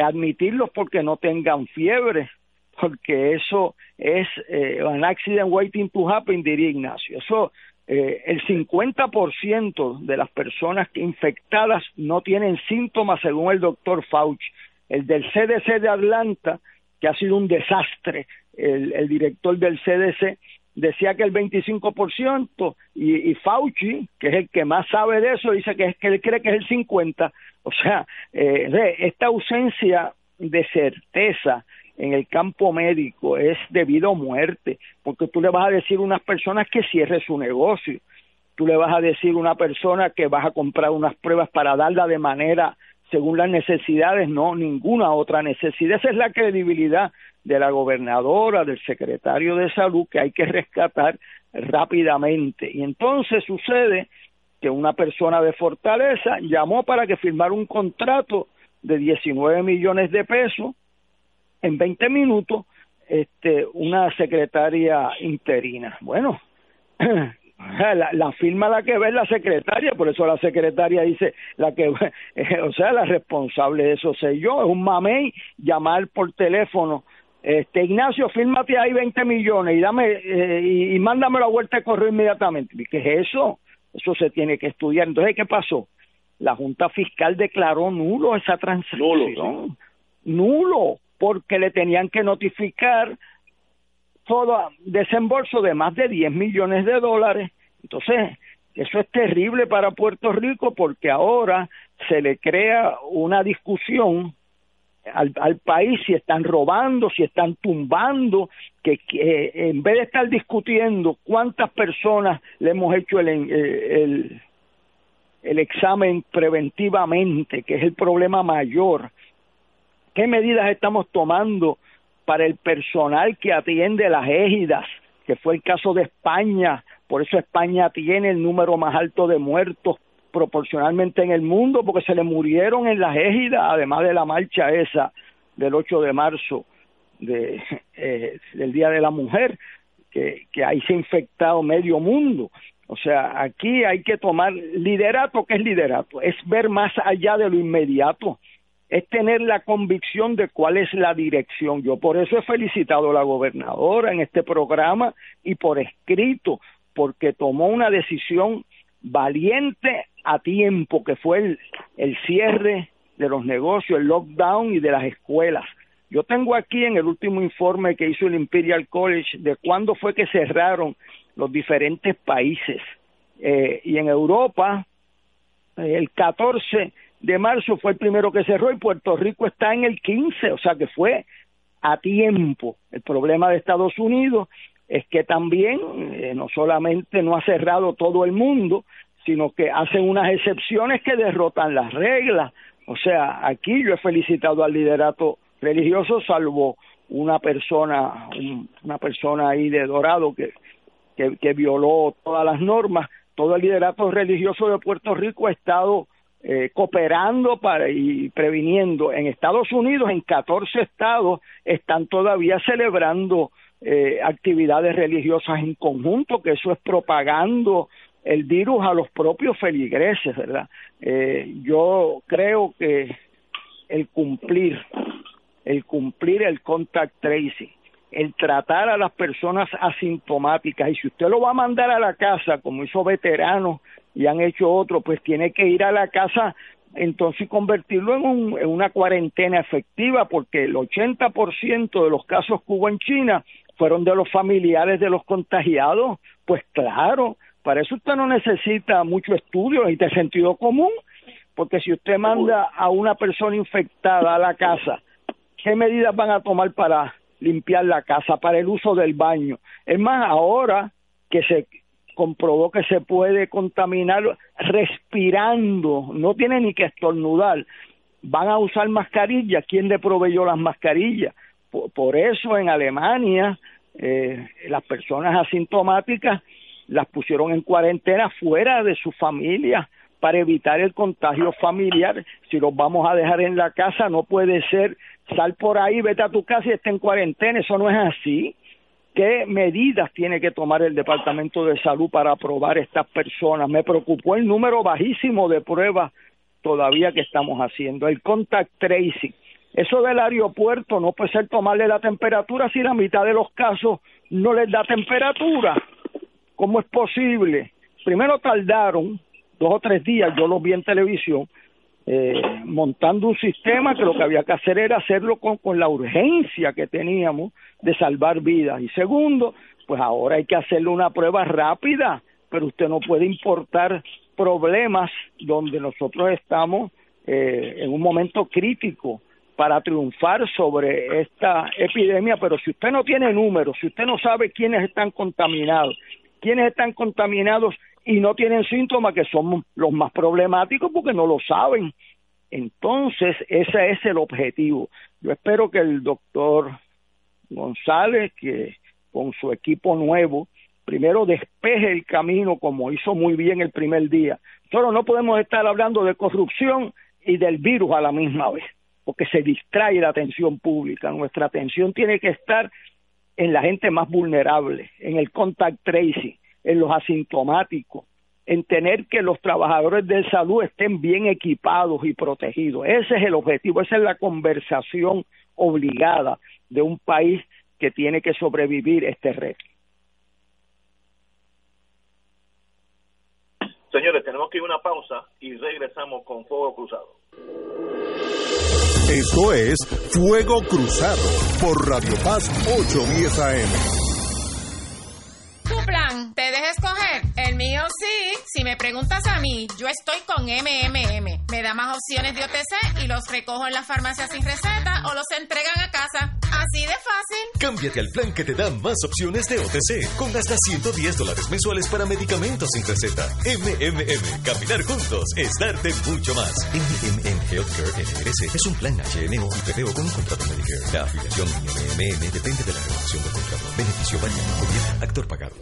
admitirlos porque no tengan fiebre, [laughs] porque eso es eh, an accident waiting to happen, diría Ignacio. Eso eh, el 50% de las personas infectadas no tienen síntomas según el doctor Fauci. El del CDC de Atlanta, que ha sido un desastre, el, director del CDC decía que el 25% y, y Fauci, que es el que más sabe de eso, dice que, es, que él cree que es el 50%. O sea, eh, esta ausencia de certeza en el campo médico es debido a muerte, porque tú le vas a decir a unas personas que cierre su negocio, tú le vas a decir a una persona que vas a comprar unas pruebas para darla de manera según las necesidades, no ninguna otra necesidad. Esa es la credibilidad de la gobernadora, del secretario de salud, que hay que rescatar rápidamente. Y entonces sucede que una persona de Fortaleza llamó para que firmara un contrato de 19 millones de pesos en 20 minutos este, una secretaria interina. Bueno, [clears throat] la, la, firma la que ve la secretaria, por eso la secretaria dice la que, [laughs] o sea, la responsable de eso sé yo, es un mamey llamar por teléfono. Este Ignacio, fírmate ahí 20 millones y dame eh, y, mándame la vuelta de correo inmediatamente. ¿Qué es eso? Eso se tiene que estudiar. Entonces, ¿qué pasó? La Junta Fiscal declaró nulo esa transacción. Nulo. Nulo porque le tenían que notificar todo desembolso de más de 10 millones de dólares. Entonces, eso es terrible para Puerto Rico porque ahora se le crea una discusión al, país si están robando, si están tumbando, que, en vez de estar discutiendo cuántas personas le hemos hecho el, el, el examen preventivamente, que es el problema mayor, ¿Qué medidas estamos tomando para el personal que atiende las égidas? Que fue el caso de España. Por eso España tiene el número más alto de muertos proporcionalmente en el mundo, porque se le murieron en las égidas, además de la marcha esa del 8 de marzo de, [laughs] eh, del Día de la Mujer, que, que ahí se ha infectado medio mundo. O sea, aquí hay que tomar liderato, ¿qué es liderato? Es ver más allá de lo inmediato, es tener la convicción de cuál es la dirección. Yo por eso he felicitado a la gobernadora en este programa y por escrito, porque tomó una decisión valiente a tiempo, que fue el, cierre de los negocios, el lockdown y de las escuelas. Yo tengo aquí en el último informe que hizo el Imperial College de cuándo fue que cerraron los diferentes países. Eh, y en Europa, el 14 de marzo fue el primero que cerró y Puerto Rico está en el 15, o sea que fue a tiempo. El problema de Estados Unidos es que también eh, no solamente no ha cerrado todo el mundo, sino que hacen unas excepciones que derrotan las reglas. O sea, aquí yo he felicitado al liderato religioso, salvo una persona, una persona ahí de Dorado que, que, violó todas las normas. Todo el liderato religioso de Puerto Rico ha estado eh, cooperando para y previniendo. En Estados Unidos, en 14 estados, están todavía celebrando eh, actividades religiosas en conjunto, que eso es propagando el virus a los propios feligreses, ¿verdad? Eh, yo creo que el cumplir, el cumplir el contact tracing, el tratar a las personas asintomáticas, y si usted lo va a mandar a la casa, como hizo veteranos y han hecho otros, pues tiene que ir a la casa entonces convertirlo en, un, en una cuarentena efectiva, porque el 80% de los casos que hubo en China fueron de los familiares de los contagiados, pues claro, para eso usted no necesita mucho estudio y de sentido común, porque si usted manda a una persona infectada a la casa, ¿qué medidas van a tomar para limpiar la casa, para el uso del baño? Es más, ahora que se comprobó que se puede contaminar respirando, no tiene ni que estornudar, van a usar mascarillas, ¿quién le proveyó las mascarillas? Por, eso en Alemania eh, las personas asintomáticas las pusieron en cuarentena fuera de su familia para evitar el contagio familiar. Si los vamos a dejar en la casa, no puede ser sal por ahí, vete a tu casa y esté en cuarentena. Eso no es así. ¿Qué medidas tiene que tomar el Departamento de Salud para aprobar estas personas? Me preocupó el número bajísimo de pruebas todavía que estamos haciendo. El contact tracing. Eso del aeropuerto no puede ser tomarle la temperatura si la mitad de los casos no les da temperatura. ¿Cómo es posible? Primero tardaron dos o tres días, yo lo vi en televisión, eh, montando un sistema que lo que había que hacer era hacerlo con, con la urgencia que teníamos de salvar vidas. Y segundo, pues ahora hay que hacerle una prueba rápida, pero usted no puede importar problemas donde nosotros estamos eh, en un momento crítico para triunfar sobre esta epidemia, pero si usted no tiene números, si usted no sabe quiénes están contaminados, quiénes están contaminados y no tienen síntomas que son los más problemáticos porque no lo saben. Entonces, ese es el objetivo. Yo espero que el doctor González, que con su equipo nuevo, primero despeje el camino como hizo muy bien el primer día. Solo no podemos estar hablando de corrupción y del virus a la misma vez, porque se distrae la atención pública. Nuestra atención tiene que estar en la gente más vulnerable, en el contact tracing, en los asintomáticos, en tener que los trabajadores de salud estén bien equipados y protegidos. Ese es el objetivo, esa es la conversación obligada de un país que tiene que sobrevivir este reto. Señores, tenemos que ir a una pausa y regresamos con Fuego Cruzado. Esto es Fuego Cruzado por Radio Paz 810 AM. Tu plan, ¿te dejes escoger? El mío sí, si me preguntas a mí, yo estoy con MMM. Me da más opciones de OTC y los recojo en la farmacia sin receta o los entregan a casa. Así de fácil. Cámbiate al plan que te da más opciones de OTC, con hasta 110 dólares mensuales para medicamentos sin receta. MMM, caminar juntos es darte mucho más. MMM Healthcare NRS es un plan HMO y PPO con un contrato Medicare. La afiliación MMM depende de la renovación del contrato. Beneficio variable. Gobierno. Actor pagado.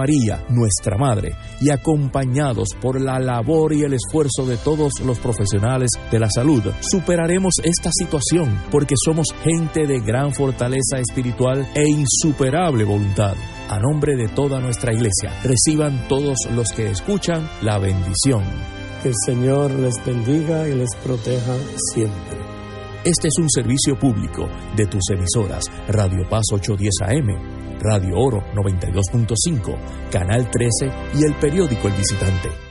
María, nuestra Madre, y acompañados por la labor y el esfuerzo de todos los profesionales de la salud, superaremos esta situación porque somos gente de gran fortaleza espiritual e insuperable voluntad. A nombre de toda nuestra iglesia, reciban todos los que escuchan la bendición. Que el Señor les bendiga y les proteja siempre. Este es un servicio público de tus emisoras Radio Paz 810 AM Radio Oro 92.5, Canal 13 y el periódico El Visitante.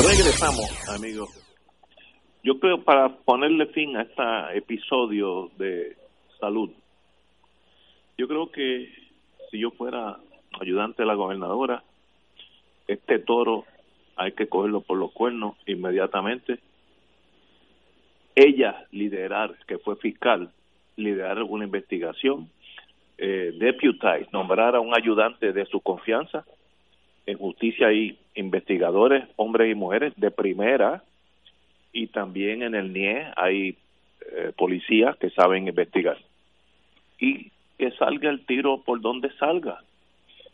Regresamos, amigos. Yo creo para ponerle fin a este episodio de salud, yo creo que si yo fuera ayudante de la gobernadora, este toro hay que cogerlo por los cuernos inmediatamente. Ella liderar, que fue fiscal, liderar una investigación, eh, deputize, nombrar a un ayudante de su confianza, en justicia hay investigadores, hombres y mujeres de primera, y también en el NIE hay eh, policías que saben investigar. Y que salga el tiro por donde salga.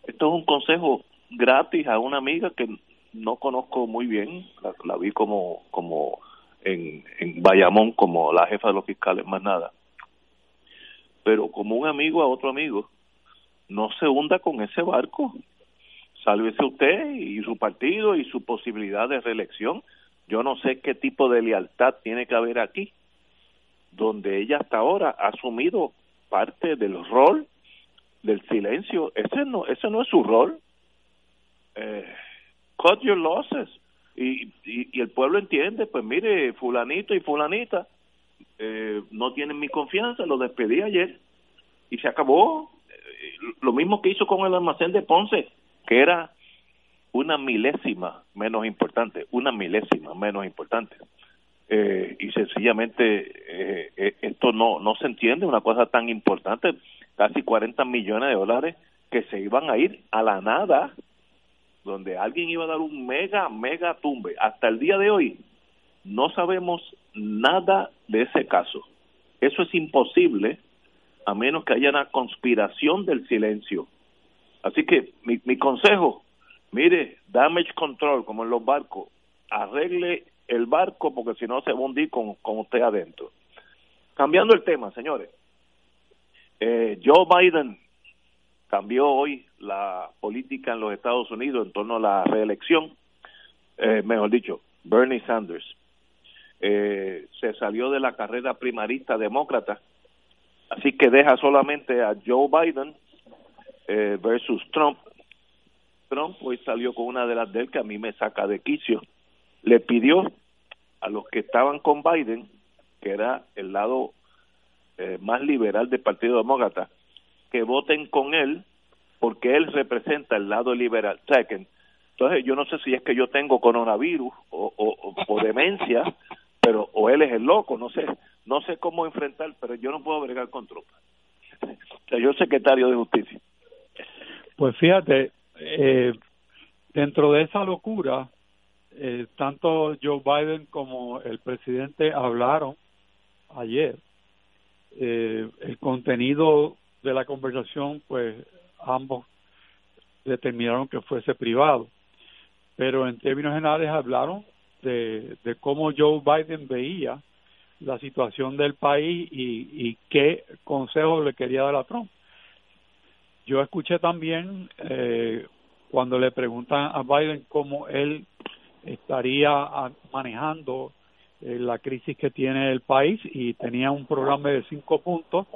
Esto es un consejo gratis a una amiga que no conozco muy bien, la, vi como, como en, en Bayamón como la jefa de los fiscales, más nada. Pero como un amigo a otro amigo, no se hunda con ese barco sálvese usted y su partido y su posibilidad de reelección. Yo no sé qué tipo de lealtad tiene que haber aquí, donde ella hasta ahora ha asumido parte del rol del silencio. Ese no, ese no es su rol. Eh, cut your losses. Y, y, el pueblo entiende, pues mire, fulanito y fulanita eh, no tienen mi confianza, lo despedí ayer y se acabó. Eh, lo mismo que hizo con el almacén de Ponce que era una milésima menos importante, una milésima menos importante. Eh, y sencillamente eh, eh, esto no, no se entiende, una cosa tan importante, casi 40 millones de dólares que se iban a ir a la nada, donde alguien iba a dar un mega, mega tumbe. Hasta el día de hoy no sabemos nada de ese caso. Eso es imposible a menos que haya una conspiración del silencio Así que mi, consejo, mire, damage control, como en los barcos, arregle el barco porque si no se va a hundir con, con usted adentro. Cambiando el tema, señores. Eh, Joe Biden cambió hoy la política en los Estados Unidos en torno a la reelección, eh, mejor dicho, Bernie Sanders. Eh, se salió de la carrera primarista demócrata Así que deja solamente a Joe Biden eh, versus Trump. Trump hoy salió con una de las de él que a mí me saca de quicio. Le pidió a los que estaban con Biden, que era el lado eh, más liberal del Partido Demócrata, que voten con él porque él representa el lado liberal. O entonces yo no sé si es que yo tengo coronavirus o, o, o demencia, pero o él es el loco, no sé, no sé cómo enfrentar, pero yo no puedo bregar con Trump. [laughs] O sea, yo secretario de justicia. Pues fíjate, eh, dentro de esa locura, eh, tanto Joe Biden como el presidente hablaron ayer. Eh, el contenido de la conversación, pues ambos determinaron que fuese privado, pero en términos generales hablaron de, de cómo Joe Biden veía la situación del país y, y qué consejos le quería dar a Trump. Yo escuché también eh, cuando le preguntan a Biden cómo él estaría manejando eh, la crisis que tiene el país y tenía un programa de cinco puntos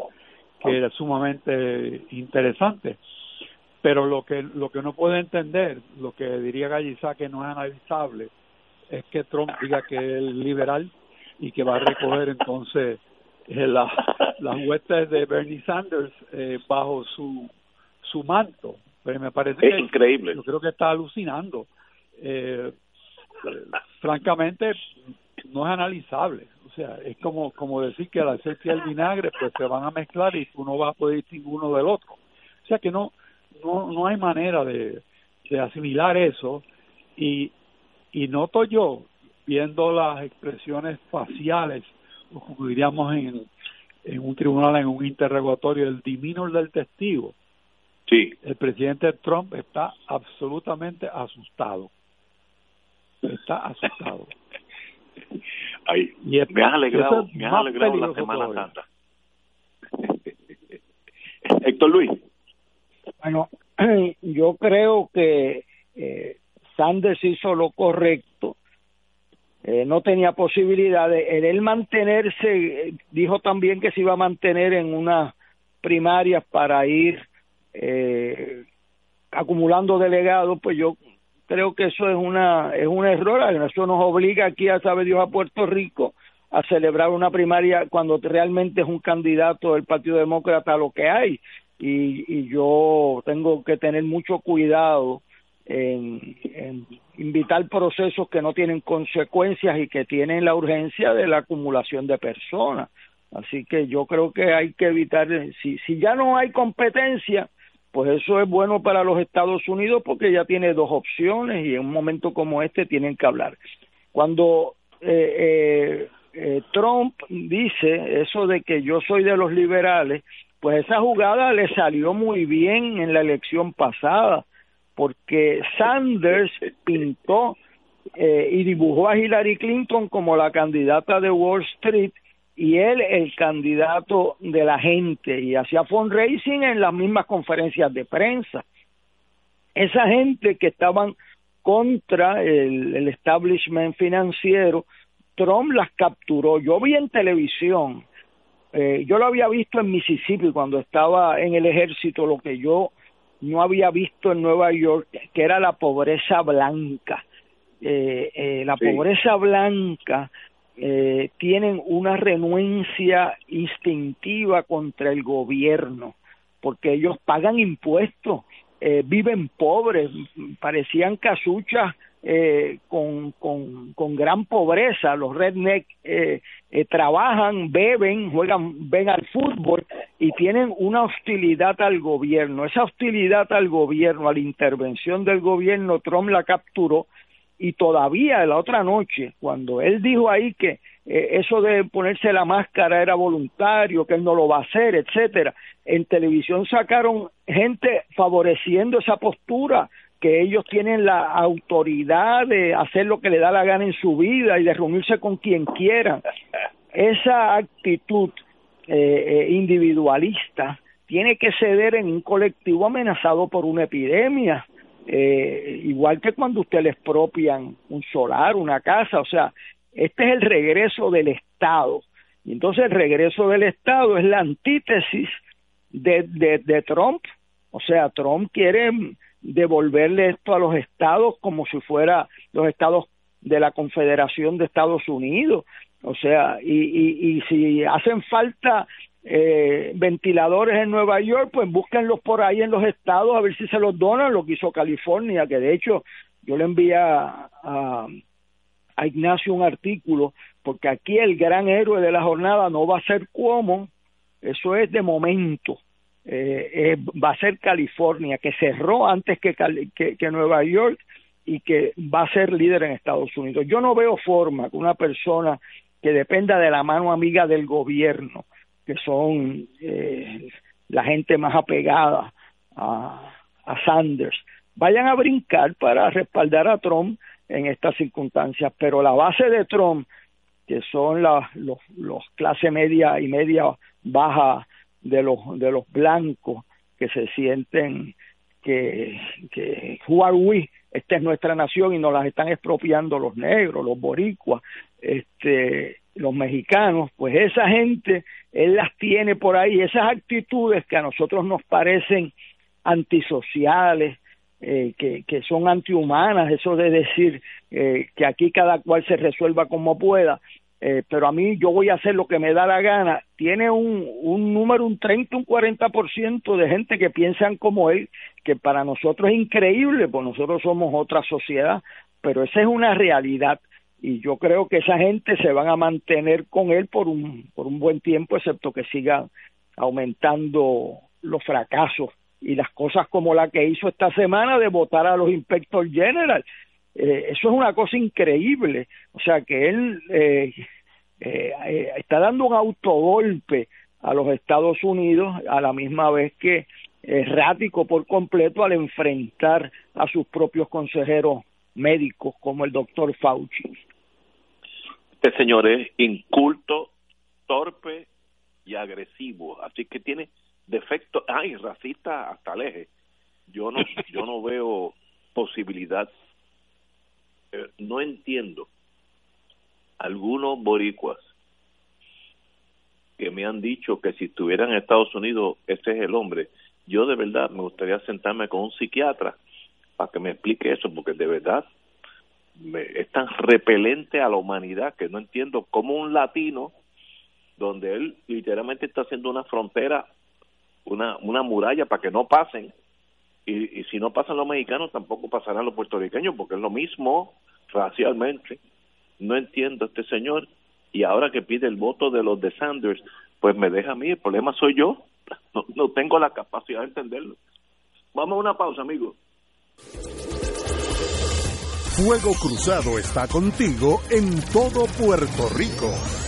que era sumamente interesante. Pero lo que lo que no puede entender, lo que diría Gallizá que no es analizable, es que Trump diga que es liberal y que va a recoger entonces eh, la, las huestes de Bernie Sanders eh, bajo su su manto. Pero me parece es increíble. Yo creo que está alucinando. Eh, francamente, no es analizable. O sea, es como como decir que la aceite y el vinagre pues se van a mezclar y tú no vas a poder distinguir uno del otro. O sea que no no no hay manera de, de asimilar eso y y noto yo viendo las expresiones faciales o como diríamos en en un tribunal en un interrogatorio el diminor del testigo Sí. El presidente Trump está absolutamente asustado. Está asustado. [laughs] Ay, y me has alegrado, me has alegrado la Semana Santa. [laughs] Héctor Luis. Bueno, [clears throat] yo creo que eh, Sanders hizo lo correcto. Eh, no tenía posibilidad de en él mantenerse, dijo también que se iba a mantener en unas primarias para ir eh, acumulando delegados, pues yo creo que eso es una es un error, eso nos obliga aquí a saber Dios a Puerto Rico a celebrar una primaria cuando realmente es un candidato del Partido Demócrata lo que hay y, y yo tengo que tener mucho cuidado en, en invitar procesos que no tienen consecuencias y que tienen la urgencia de la acumulación de personas. Así que yo creo que hay que evitar, si, si ya no hay competencia, pues eso es bueno para los Estados Unidos porque ya tiene dos opciones y en un momento como este tienen que hablar. Cuando eh, eh, eh, Trump dice eso de que yo soy de los liberales, pues esa jugada le salió muy bien en la elección pasada, porque Sanders pintó eh, y dibujó a Hillary Clinton como la candidata de Wall Street y él el candidato de la gente y hacía fundraising en las mismas conferencias de prensa. Esa gente que estaban contra el, el establishment financiero, Trump las capturó. Yo vi en televisión, eh, yo lo había visto en Mississippi cuando estaba en el ejército, lo que yo no había visto en Nueva York, que era la pobreza blanca. Eh, eh, la pobreza blanca eh, tienen una renuencia instintiva contra el gobierno, porque ellos pagan impuestos, eh, viven pobres, parecían casuchas eh, con, con, gran pobreza, los redneck eh, eh, trabajan, beben, juegan, ven al fútbol y tienen una hostilidad al gobierno. Esa hostilidad al gobierno, a la intervención del gobierno, Trump la capturó y todavía la otra noche, cuando él dijo ahí que eh, eso de ponerse la máscara era voluntario, que él no lo va a hacer, etcétera, en televisión sacaron gente favoreciendo esa postura, que ellos tienen la autoridad de hacer lo que le da la gana en su vida y de reunirse con quien quiera. Esa actitud eh, eh individualista tiene que ceder en un colectivo amenazado por una epidemia eh, igual que cuando usted le expropian un solar, una casa, o sea, este es el regreso del Estado Y entonces el regreso del Estado es la antítesis de, de, de Trump. O sea, Trump quiere devolverle esto a los estados como si fuera los estados de la Confederación de Estados Unidos. O sea, y, y, y si hacen falta eh, ventiladores en Nueva York, pues búsquenlos por ahí en los estados a ver si se los donan, lo que hizo California, que de hecho yo le envié a, a, Ignacio un artículo, porque aquí el gran héroe de la jornada no va a ser Cuomo, eso es de momento, eh, va a ser California, que cerró antes que, que, que Nueva York y que va a ser líder en Estados Unidos. Yo no veo forma que una persona que dependa de la mano amiga del gobierno, que son eh, la gente más apegada a, Sanders, vayan a brincar para respaldar a Trump en estas circunstancias. Pero la base de Trump, que son la, los, los clase media y media baja de los, de los blancos que se sienten que, que who esta es nuestra nación y nos las están expropiando los negros, los boricuas, este, los mexicanos, pues esa gente, él las tiene por ahí, esas actitudes que a nosotros nos parecen antisociales, eh, que, que son antihumanas, eso de decir eh, que aquí cada cual se resuelva como pueda, eh, pero a mí yo voy a hacer lo que me da la gana, tiene un, un número, un 30, un 40% de gente que piensan como él, que para nosotros es increíble, pues nosotros somos otra sociedad, pero esa es una realidad. Y yo creo que esa gente se van a mantener con él por un, por un buen tiempo, excepto que sigan aumentando los fracasos y las cosas como la que hizo esta semana de votar a los inspector general eh, eso es una cosa increíble. O sea que él eh, eh, está dando un autogolpe a los Estados Unidos a la misma vez que errático por completo al enfrentar a sus propios consejeros médicos como el doctor Fauci. Este señor es inculto, torpe y agresivo, así que tiene defectos, ay, racista hasta el eje. Yo no, yo no [laughs] veo posibilidad no entiendo algunos boricuas que me han dicho que si estuvieran en Estados Unidos ese es el hombre. Yo de verdad me gustaría sentarme con un psiquiatra para que me explique eso, porque de verdad me, es tan repelente a la humanidad que no entiendo cómo un latino, donde él literalmente está haciendo una frontera, una, una muralla para que no pasen, y, si no pasan los mexicanos tampoco pasarán los puertorriqueños porque es lo mismo racialmente. No entiendo a este señor y ahora que pide el voto de los de Sanders pues me deja a mí el problema soy yo. [laughs] No, no tengo la capacidad de entenderlo. Vamos a una pausa amigos Fuego Cruzado está contigo en todo Puerto Rico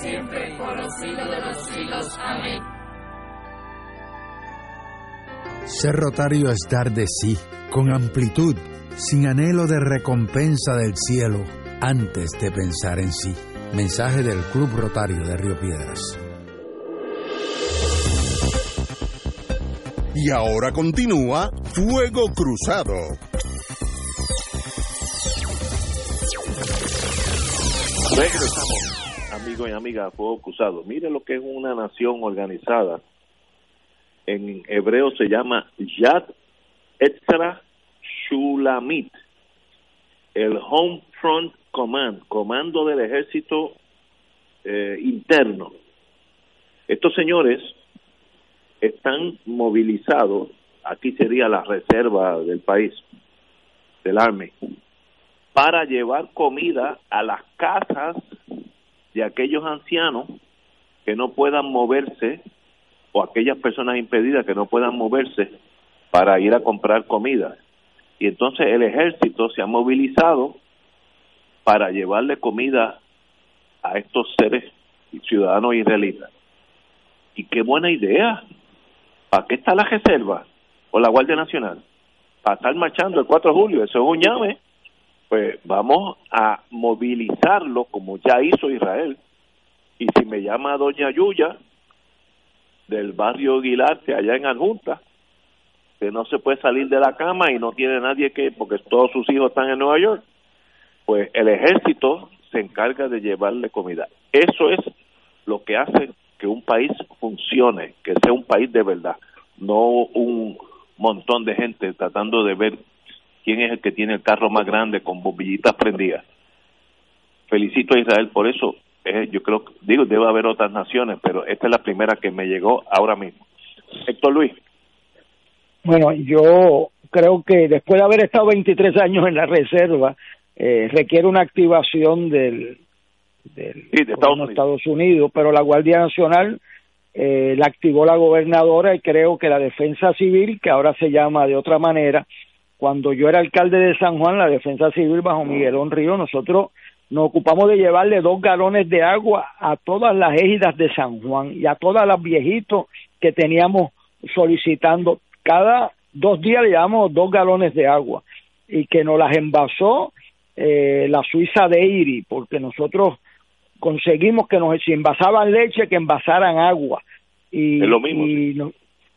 siempre, por los siglos de los siglos. Amén. Ser rotario es dar de sí, con amplitud, sin anhelo de recompensa del cielo, antes de pensar en sí. Mensaje del Club Rotario de Río Piedras. Y ahora continúa Fuego Cruzado. Regresamos, amigos y amigas, a Fuego Cruzado. Mire lo que es una nación organizada. En hebreo se llama Yad Etzra Shulamit, el Home Front Command, comando del ejército eh, interno. Estos señores están movilizados, aquí sería la reserva del país, del Army, para llevar comida a las casas de aquellos ancianos que no puedan moverse o aquellas personas impedidas que no puedan moverse para ir a comprar comida. Y entonces el ejército se ha movilizado para llevarle comida a estos seres ciudadanos israelitas. Y qué buena idea. ¿Para qué está la reserva o la Guardia Nacional? Para estar marchando el 4 de julio, eso es un llame. Pues vamos a movilizarlo como ya hizo Israel. Y si me llama doña Yuya del barrio Guilarte allá en Adjunta, que no se puede salir de la cama y no tiene nadie que, porque todos sus hijos están en Nueva York, pues el ejército se encarga de llevarle comida. Eso es lo que hace que un país funcione, que sea un país de verdad, no un montón de gente tratando de ver quién es el que tiene el carro más grande con bombillitas prendidas. Felicito a Israel por eso. Eh, yo creo, digo, debe haber otras naciones, pero esta es la primera que me llegó ahora mismo. Héctor Luis. Bueno, yo creo que después de haber estado 23 años en la reserva, eh, requiere una activación del, del Sí, de Estados Unidos. Estados Unidos, pero la Guardia Nacional eh, la activó la gobernadora y creo que la Defensa Civil, que ahora se llama de otra manera, cuando yo era alcalde de San Juan, la Defensa Civil bajo Miguelón Río, nosotros nos ocupamos de llevarle dos galones de agua a todas las égidas de San Juan y a todas las viejitos que teníamos solicitando. Cada dos días le llevamos dos galones de agua y que nos las envasó eh, la Suiza Dairy, porque nosotros conseguimos que nos si envasaban leche que envasaran agua y Es lo mismo, y, no-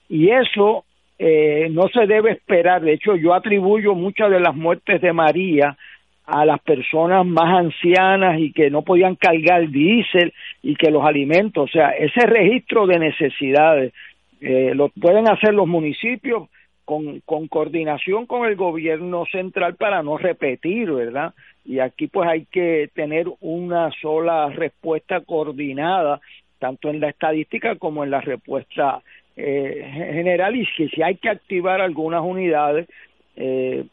y eso eh, no se debe esperar de hecho yo atribuyo muchas de las muertes de María a las personas más ancianas y que no podían cargar diésel y que los alimentos, o sea, ese registro de necesidades eh, lo pueden hacer los municipios con, con coordinación con el gobierno central para no repetir, ¿verdad? Y aquí pues hay que tener una sola respuesta coordinada, tanto en la estadística como en la respuesta eh, general, y que si hay que activar algunas unidades eh,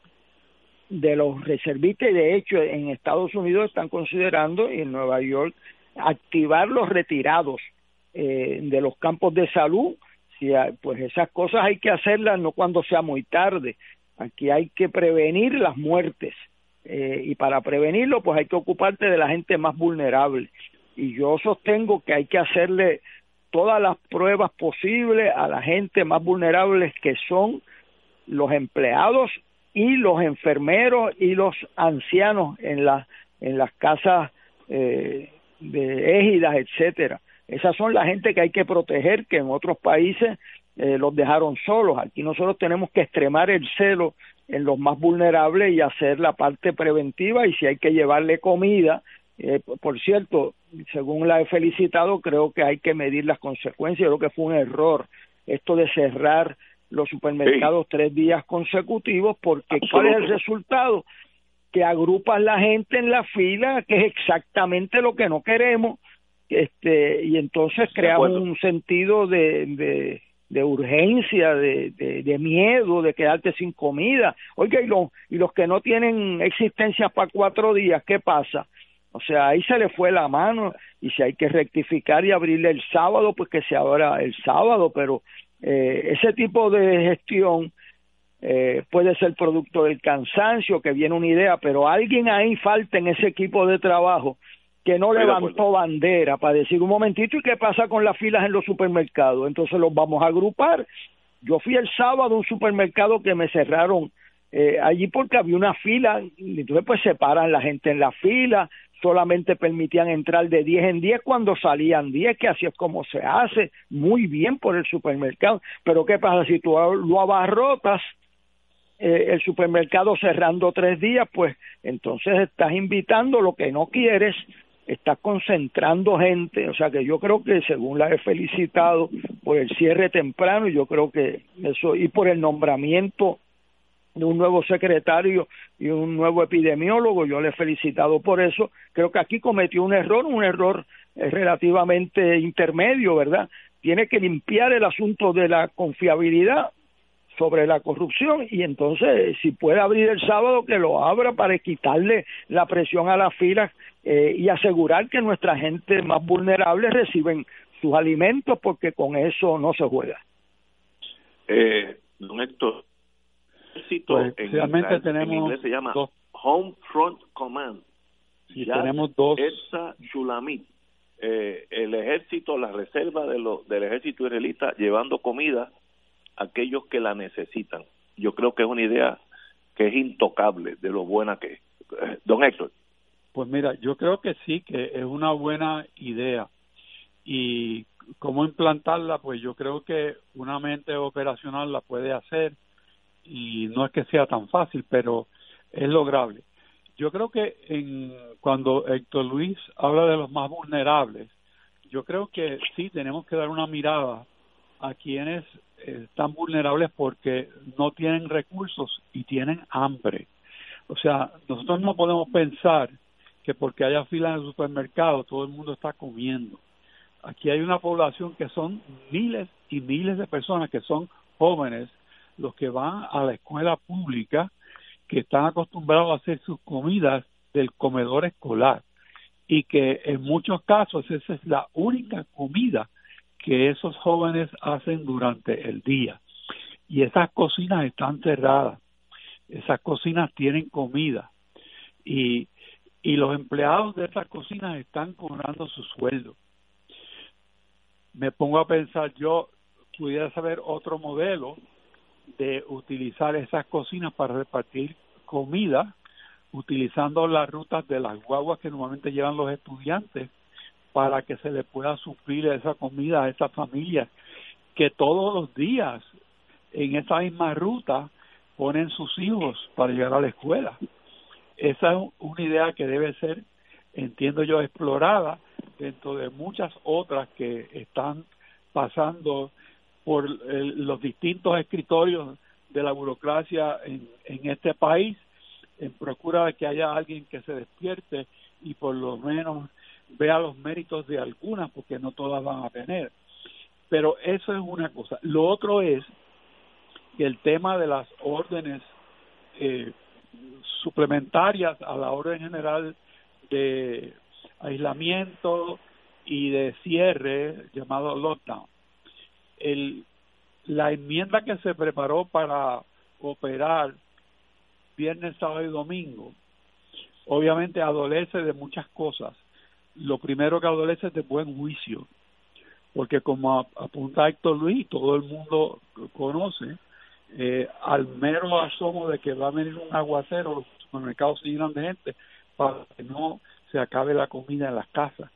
de los reservistas, de hecho en Estados Unidos están considerando, y en Nueva York, activar los retirados eh, de los campos de salud, si hay- pues esas cosas hay que hacerlas no cuando sea muy tarde, aquí hay que prevenir las muertes eh, y para prevenirlo pues hay que ocuparte de la gente más vulnerable. Y yo sostengo que hay que hacerle todas las pruebas posibles a la gente más vulnerable que son los empleados y los enfermeros y los ancianos en las en las casas eh, de égidas etcétera. Esas son la gente que hay que proteger que en otros países eh, los dejaron solos. Aquí nosotros tenemos que extremar el celo en los más vulnerables y hacer la parte preventiva y si hay que llevarle comida eh, por- cierto según la he felicitado creo que hay que medir las consecuencias creo que fue un error esto de cerrar los supermercados tres días consecutivos porque ¿cuál es el resultado? que agrupas la gente en la fila, que es exactamente lo que no queremos, este y entonces creamos un sentido de, de, de urgencia, de, de, de, miedo, de quedarte sin comida. Oiga, y los, y los que no tienen existencia para cuatro días, ¿qué pasa? O sea, ahí se le fue la mano y si hay que rectificar y abrirle el sábado, pues que se abra el sábado, pero eh, ese tipo de gestión eh, puede ser producto del cansancio, que viene una idea, pero alguien ahí falta en ese equipo de trabajo que no levantó bandera para decir un momentito y qué pasa con las filas en los supermercados. Entonces los vamos a agrupar. Yo fui el sábado a un supermercado que me cerraron eh, allí porque había una fila, y entonces pues separan la gente en la fila, solamente permitían entrar de 10 en 10 cuando salían 10, que así es como se hace, muy bien por el supermercado. Pero ¿qué pasa si tú lo abarrotas? Eh, el supermercado cerrando tres días, pues entonces estás invitando lo que no quieres, estás concentrando gente, o sea que yo creo que según la he felicitado por el cierre temprano, yo creo que eso, y por el nombramiento de un nuevo secretario y un nuevo epidemiólogo, yo le he felicitado por eso, creo que aquí cometió un error, un error eh, relativamente intermedio, ¿verdad? Tiene que limpiar el asunto de la confiabilidad sobre la corrupción y entonces si puede abrir el sábado que lo abra para quitarle la presión a las filas eh, y asegurar que nuestra gente más vulnerable reciben sus alimentos porque con eso no se juega. Eh, don Héctor, pues, realmente tenemos en inglés se llama Home Front Command. Y tenemos dos. Esa Shulamit, eh, el ejército, la reserva de lo, del ejército israelita llevando comida a aquellos que la necesitan. Yo creo que es una idea que es intocable de lo buena que es. Eh, don Héctor. Pues mira, yo creo que sí, que es una buena idea. Y cómo implantarla, pues yo creo que una mente operacional la puede hacer y no es que sea tan fácil, pero es lograble. Yo creo que en, cuando Héctor Luis habla de los más vulnerables, yo creo que sí tenemos que dar una mirada a quienes están vulnerables porque no tienen recursos y tienen hambre. O sea, nosotros no podemos pensar que porque haya fila en el supermercado todo el mundo está comiendo. Aquí hay una población que son miles y miles de personas que son jóvenes los que van a la escuela pública que están acostumbrados a hacer sus comidas del comedor escolar y que en muchos casos esa es la única comida que esos jóvenes hacen durante el día. Y esas cocinas están cerradas, esas cocinas tienen comida y, y los empleados de esas cocinas están cobrando su sueldo. Me pongo a pensar, yo pudiera saber otro modelo de utilizar esas cocinas para repartir comida, utilizando las rutas de las guaguas que normalmente llevan los estudiantes para que se le pueda suplir esa comida a esas familias que todos los días en esa misma ruta ponen sus hijos para llegar a la escuela. Esa es una idea que debe ser, entiendo yo, explorada dentro de muchas otras que están pasando por los distintos escritorios de la burocracia en, en este país en procura de que haya alguien que se despierte y por lo menos vea los méritos de algunas porque no todas van a tener. Pero eso es una cosa. Lo otro es que el tema de las órdenes eh, suplementarias a la orden general de aislamiento y de cierre llamado lockdown el, la enmienda que se preparó para operar viernes, sábado y domingo, obviamente adolece de muchas cosas. Lo primero que adolece es de buen juicio, porque como apunta Héctor Luis, todo el mundo conoce, eh, al mero asomo de que va a venir un aguacero, los supermercados se llenan de gente para que no se acabe la comida en las casas.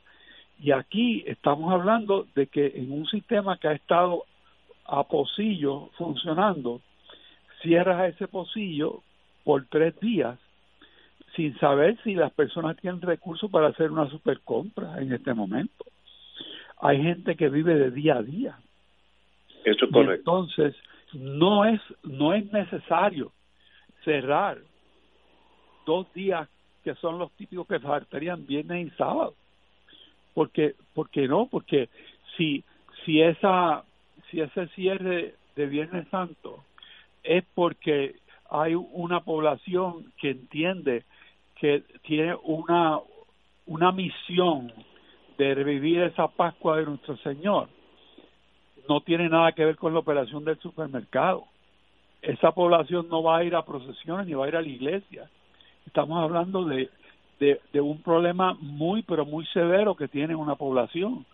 Y aquí estamos hablando de que en un sistema que ha estado a pocillo funcionando, cierras ese pocillo por tres días sin saber si las personas tienen recursos para hacer una super compra en este momento. Hay gente que vive de día a día. Eso es correcto. entonces, no es, no es necesario cerrar dos días que son los típicos que faltarían viernes y sábado. Porque, porque no, porque si, si esa, si ese cierre de Viernes Santo es porque hay una población que entiende que tiene una, una misión de revivir esa Pascua de nuestro Señor. No tiene nada que ver con la operación del supermercado. Esa población no va a ir a procesiones ni va a ir a la iglesia. Estamos hablando de, de, un problema muy, pero muy severo que tiene una población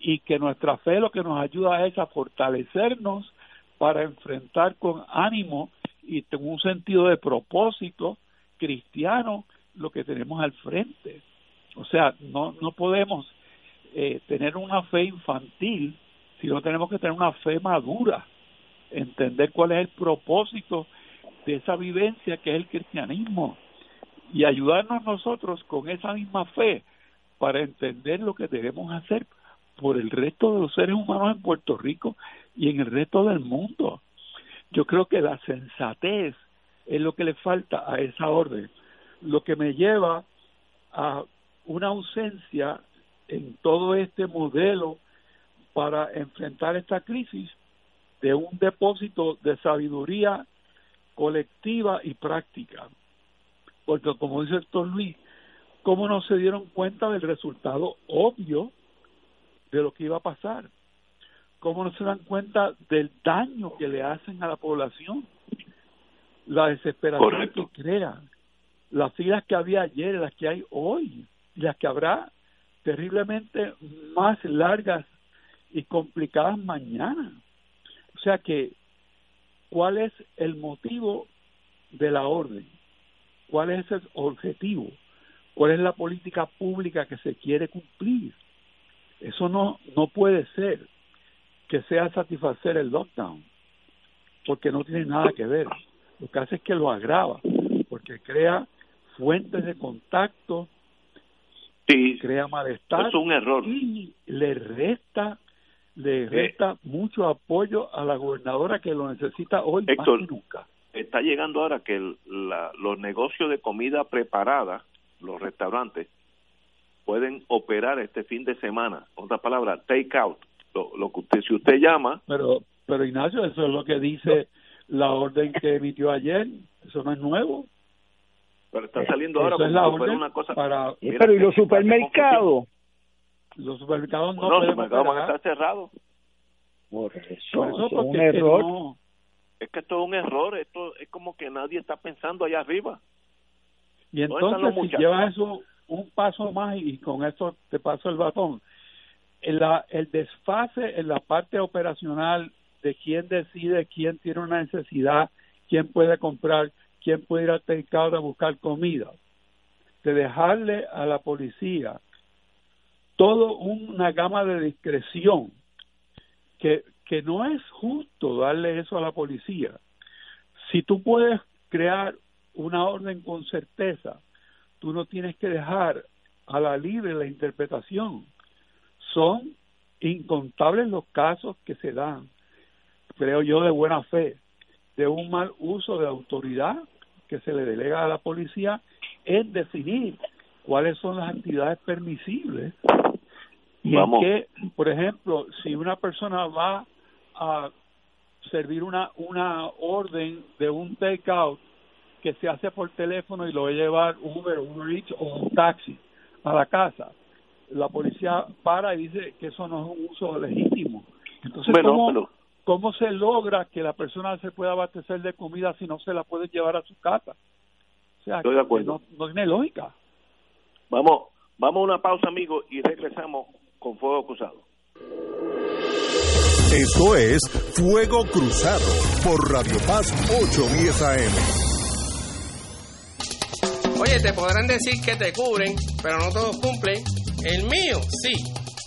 y que nuestra fe lo que nos ayuda es a fortalecernos para enfrentar con ánimo y con un sentido de propósito cristiano lo que tenemos al frente. O sea, no, no podemos eh, tener una fe infantil, sino tenemos que tener una fe madura, entender cuál es el propósito de esa vivencia que es el cristianismo y ayudarnos nosotros con esa misma fe para entender lo que debemos hacer por el resto de los seres humanos en Puerto Rico y en el resto del mundo. Yo creo que la sensatez es lo que le falta a esa orden, lo que me lleva a una ausencia en todo este modelo para enfrentar esta crisis de un depósito de sabiduría colectiva y práctica. Porque como dice el doctor Luis, ¿cómo no se dieron cuenta del resultado obvio de lo que iba a pasar? ¿Cómo no se dan cuenta del daño que le hacen a la población? La desesperación que crean, las filas que había ayer, las que hay hoy, las que habrá terriblemente más largas y complicadas mañana. O sea que, ¿cuál es el motivo de la orden? ¿Cuál es el objetivo? ¿Cuál es la política pública que se quiere cumplir? Eso no, no puede ser que sea satisfacer el lockdown, porque no tiene nada que ver. Lo que hace es que lo agrava, porque crea fuentes de contacto, crea malestar. Es un error. Y le resta, le resta mucho apoyo a la gobernadora que lo necesita hoy más que nunca. Está llegando ahora que la, los negocios de comida preparada, los restaurantes, pueden operar este fin de semana. Otra palabra, take out. Lo, que usted, si usted llama. Pero, pero Ignacio, eso es lo que dice la orden que emitió ayer. Eso no es nuevo. Pero está saliendo ahora es la una cosa. Para, pero ¿y los supermercados? Los supermercados no, los supermercados van a estar cerrados. Por eso, es un error. Es que esto es un error, esto es como que nadie está pensando allá arriba. Y entonces si llevas eso un paso más y con eso te paso el batón, el, el desfase en la parte operacional de quién decide quién tiene una necesidad, quién puede comprar, quién puede ir al mercado a buscar comida, de dejarle a la policía toda una gama de discreción que, que no es justo darle eso a la policía. Si tú puedes crear una orden con certeza, tú no tienes que dejar a la libre la interpretación. Son incontables los casos que se dan, creo yo, de buena fe, de un mal uso de autoridad que se le delega a la policía en definir cuáles son las actividades permisibles y que, por ejemplo, si una persona va a servir una una orden de un takeout que se hace por teléfono y lo va a llevar Uber, Uber Eats o un taxi a la casa, la policía para y dice que eso no es un uso legítimo. Entonces, ¿cómo, ¿cómo se logra que la persona se pueda abastecer de comida si no se la puede llevar a su casa? O sea, Estoy de acuerdo. No, tiene lógica. Vamos, vamos a una pausa, amigos, y regresamos con Fuego Cruzado. Esto es Fuego Cruzado por Radio Paz 810 AM. Oye, te podrán decir que te cubren, pero no todos cumplen. El mío, sí.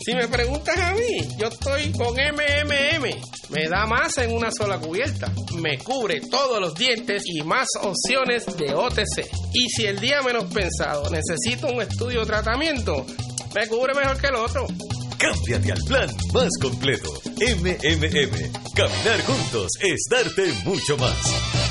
Si me preguntas a mí, yo estoy con MMM. Me da más en una sola cubierta. Me cubre todos los dientes y más opciones de OTC. Y si el día menos pensado necesito un estudio o tratamiento, me cubre mejor que el otro. Cámbiate al plan más completo. MMM. Caminar juntos es darte mucho más.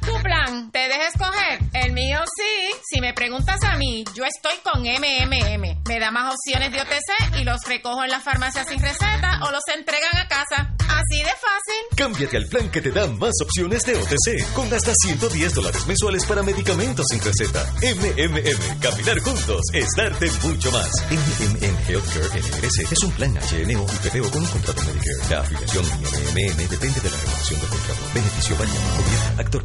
Tu plan, ¿te deja escoger? El mío sí. Si me preguntas a mí, yo estoy con MMM. Me da más opciones de OTC y los recojo en la farmacia sin receta o los entregan a casa. Así de fácil. Cámbiate al plan que te da más opciones de OTC, con hasta 110 dólares mensuales para medicamentos sin receta. MMM, caminar juntos es darte mucho más. MMM Healthcare NRS es un plan HMO y PPO con un contrato Medicare. La afiliación MMM depende de la renovación del contrato. Beneficio variable, actor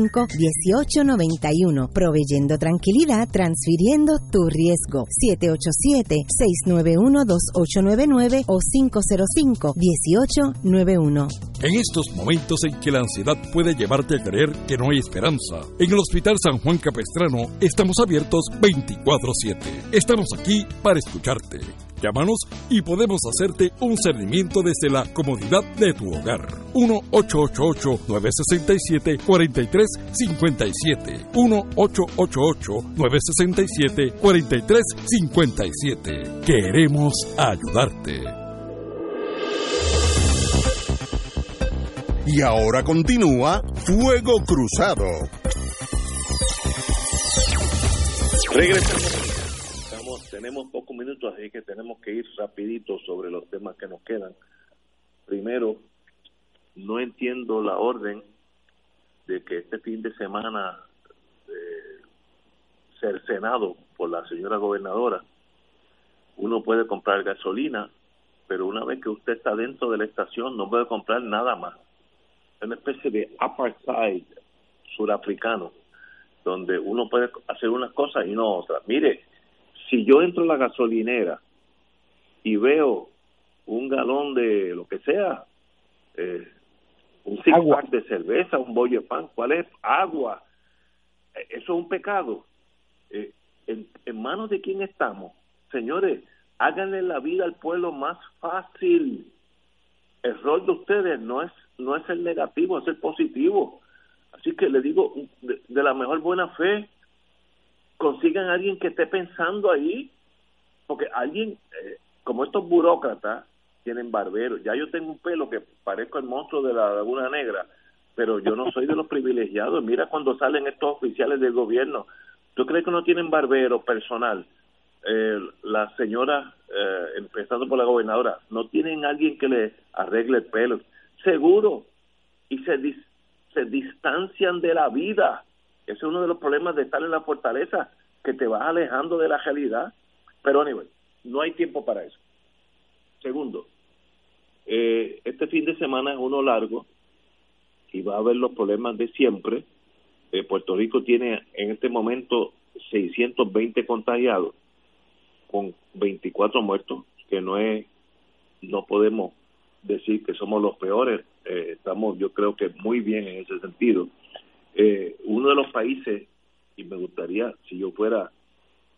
1891 proveyendo tranquilidad, transfiriendo tu riesgo. 787-691-2899 o 505-1891. En estos momentos en que la ansiedad puede llevarte a creer que no hay esperanza, en el Hospital San Juan Capestrano estamos abiertos 24/7. Estamos aquí para escucharte. Llámanos y podemos hacerte un seguimiento desde la comodidad de tu hogar. 1-888-967-4357. 1-888-967-4357. Queremos ayudarte. Y ahora continúa Fuego Cruzado. Regresamos. Tenemos pocos minutos, así que tenemos que ir rapidito sobre los temas que nos quedan. Primero, no entiendo la orden de que este fin de semana eh, cercenado por la señora gobernadora, uno puede comprar gasolina, pero una vez que usted está dentro de la estación no puede comprar nada más. Es una especie de apartheid surafricano, donde uno puede hacer unas cosas y no otras. Mire, si yo entro a la gasolinera y veo un galón de lo que sea, eh, un six pack de cerveza, un bollo de pan, ¿cuál es? Agua. Eh, Eso es un pecado. Eh, en, ¿En manos de quién estamos? Señores, háganle la vida al pueblo más fácil. El rol de ustedes no es no es el negativo, es el positivo. Así que le digo, de, de la mejor buena fe, consigan a alguien que esté pensando ahí, porque alguien, eh, como estos burócratas, tienen barberos. Ya yo tengo un pelo que parezco el monstruo de la Laguna Negra, pero yo no soy de los privilegiados. Mira cuando salen estos oficiales del gobierno. ¿Tú crees que no tienen barbero personal? Eh, la señora, eh, empezando por la gobernadora, no tienen alguien que le arregle el pelo. Seguro. Y se, dis, se distancian de la vida. Ese es uno de los problemas de estar en la fortaleza, que te vas alejando de la realidad. Pero, anyway, no hay tiempo para eso. Segundo, eh, este fin de semana es uno largo y va a haber los problemas de siempre. Eh, Puerto Rico tiene en este momento 620 contagiados con 24 muertos, que no es, no podemos decir que somos los peores, eh, estamos yo creo que muy bien en ese sentido. Eh, uno de los países, y me gustaría, si yo fuera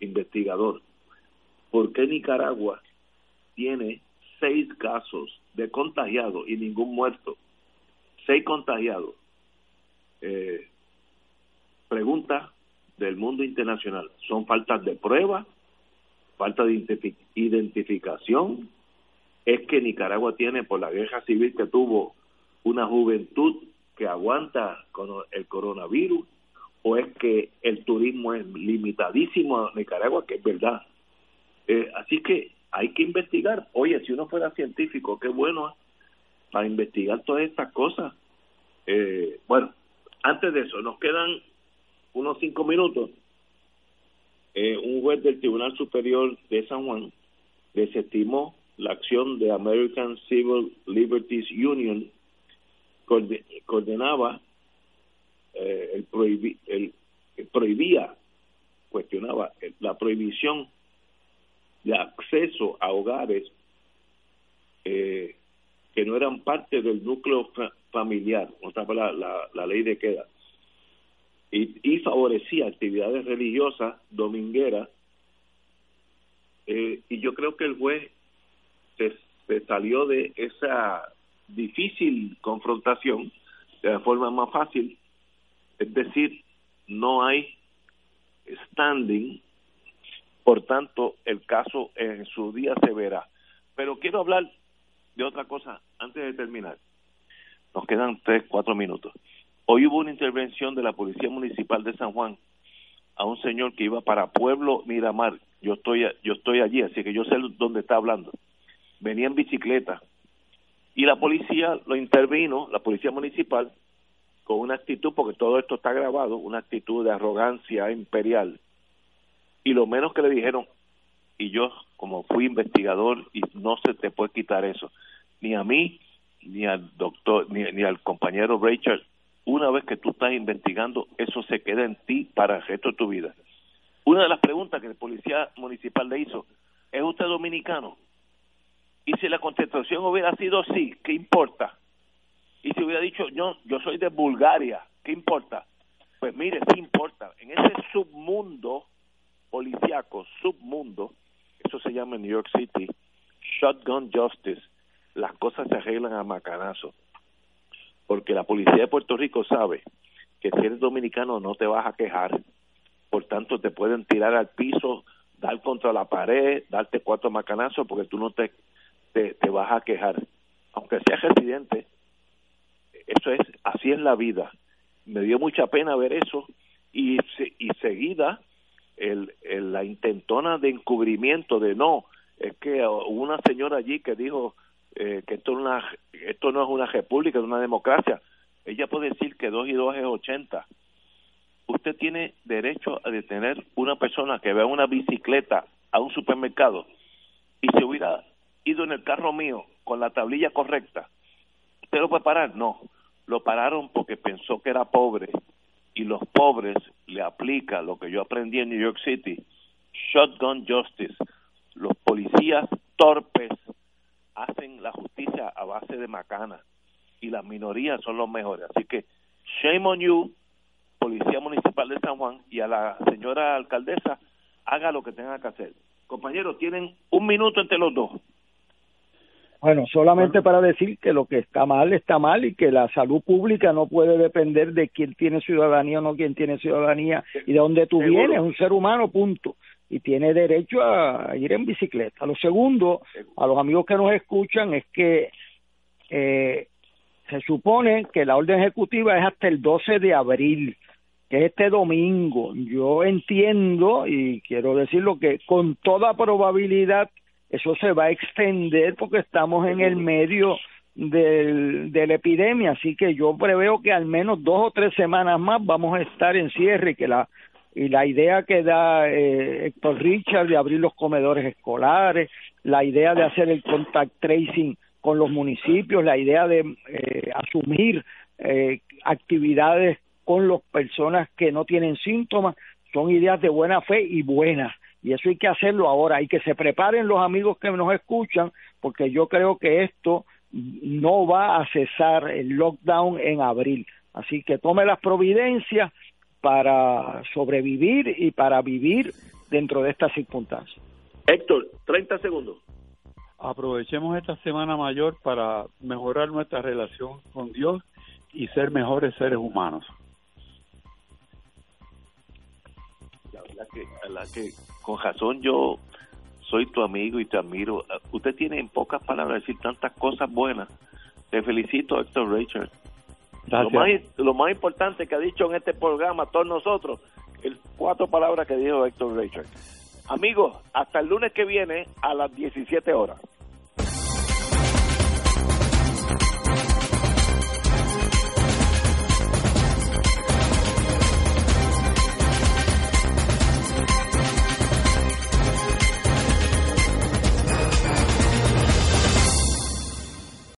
investigador, ¿por qué Nicaragua tiene seis casos de contagiados y ningún muerto? Seis contagiados. Eh, pregunta del mundo internacional. ¿Son faltas de prueba? ¿Falta de identificación? ¿Es que Nicaragua tiene, por la guerra civil que tuvo, una juventud que aguanta con el coronavirus? ¿O es que el turismo es limitadísimo a Nicaragua? Que es verdad. Eh, así que hay que investigar. Oye, si uno fuera científico, qué bueno para investigar todas estas cosas. Eh, bueno, antes de eso, nos quedan unos cinco minutos. Eh, un juez del Tribunal Superior de San Juan desestimó la acción de American Civil Liberties Union condenaba eh, el, prohibi el, prohibía cuestionaba la prohibición de acceso a hogares eh, que no eran parte del núcleo familiar, otra la, la ley de queda, y, y favorecía actividades religiosas domingueras. Eh, y yo creo que el juez se, se salió de esa difícil confrontación de la forma más fácil, es decir, no hay standing, por tanto el caso en su día se verá. Pero quiero hablar de otra cosa antes de terminar. Nos quedan tres, cuatro minutos. Hoy hubo una intervención de la Policía Municipal de San Juan a un señor que iba para Pueblo Miramar. Yo estoy, yo estoy allí, así que yo sé dónde está hablando. Venía en bicicleta y la policía lo intervino, la Policía Municipal, con una actitud, porque todo esto está grabado, una actitud de arrogancia imperial. Y lo menos que le dijeron, y yo como fui investigador, y no se te puede quitar eso, ni a mí, ni al doctor, ni, ni al compañero Rachel, una vez que tú estás investigando, eso se queda en ti para el resto de tu vida. Una de las preguntas que el policía municipal le hizo, ¿es usted dominicano? Y si la contestación hubiera sido sí, ¿qué importa? Y si hubiera dicho, yo, yo soy de Bulgaria, ¿qué importa? Pues mire, sí importa. En ese submundo policiaco, submundo, eso se llama en New York City, shotgun justice, las cosas se arreglan a macanazo porque la policía de Puerto Rico sabe que si eres dominicano no te vas a quejar, por tanto te pueden tirar al piso, dar contra la pared, darte cuatro macanazos porque tú no te, te, vas a quejar. Aunque seas residente, eso es, así es la vida. Me dio mucha pena ver eso y, y seguida el, la intentona de encubrimiento de no, es que una señora allí que dijo eh, que esto, una, esto no es una república, es una democracia. Ella puede decir que dos y dos es 80. Usted tiene derecho a detener una persona que vea una bicicleta a un supermercado y se hubiera ido en el carro mío con la tablilla correcta. ¿Usted lo puede parar? No. Lo pararon porque pensó que era pobre y los pobres le aplica lo que yo aprendí en New York City, shotgun justice. Los policías torpes hacen la justicia a base de macana y las minorías son los mejores. Así que shame on you, Policía Municipal de San Juan y a la señora alcaldesa, haga lo que tenga que hacer. Compañeros, tienen un minuto entre los dos. Bueno, solamente para decir que lo que está mal está mal y que la salud pública no puede depender de quién tiene ciudadanía o no quién tiene ciudadanía y de dónde tú vienes, un ser humano, punto y tiene derecho a ir en bicicleta. Lo segundo, a los amigos que nos escuchan, es que eh, se supone que la orden ejecutiva es hasta el 12 de abril, que es este domingo. Yo entiendo y quiero decirlo que con toda probabilidad eso se va a extender porque estamos en el medio del, de la epidemia, así que yo preveo que al menos dos o tres semanas más vamos a estar en cierre y que la y la idea que da eh, Héctor Richard de abrir los comedores escolares, la idea de hacer el contact tracing con los municipios, la idea de eh, asumir eh, actividades con las personas que no tienen síntomas, son ideas de buena fe y buenas. Y eso hay que hacerlo ahora, y que se preparen los amigos que nos escuchan, porque yo creo que esto no va a cesar el lockdown en abril. Así que tome las providencias para sobrevivir y para vivir dentro de estas circunstancias. Héctor, 30 segundos. Aprovechemos esta semana mayor para mejorar nuestra relación con Dios y ser mejores seres humanos. La verdad que, la que con razón yo soy tu amigo y te admiro. Usted tiene en pocas palabras decir tantas cosas buenas. Te felicito, Héctor Richard. Lo más, lo más importante que ha dicho en este programa todos nosotros, el cuatro palabras que dijo Héctor Richard. Amigos, hasta el lunes que viene a las 17 horas.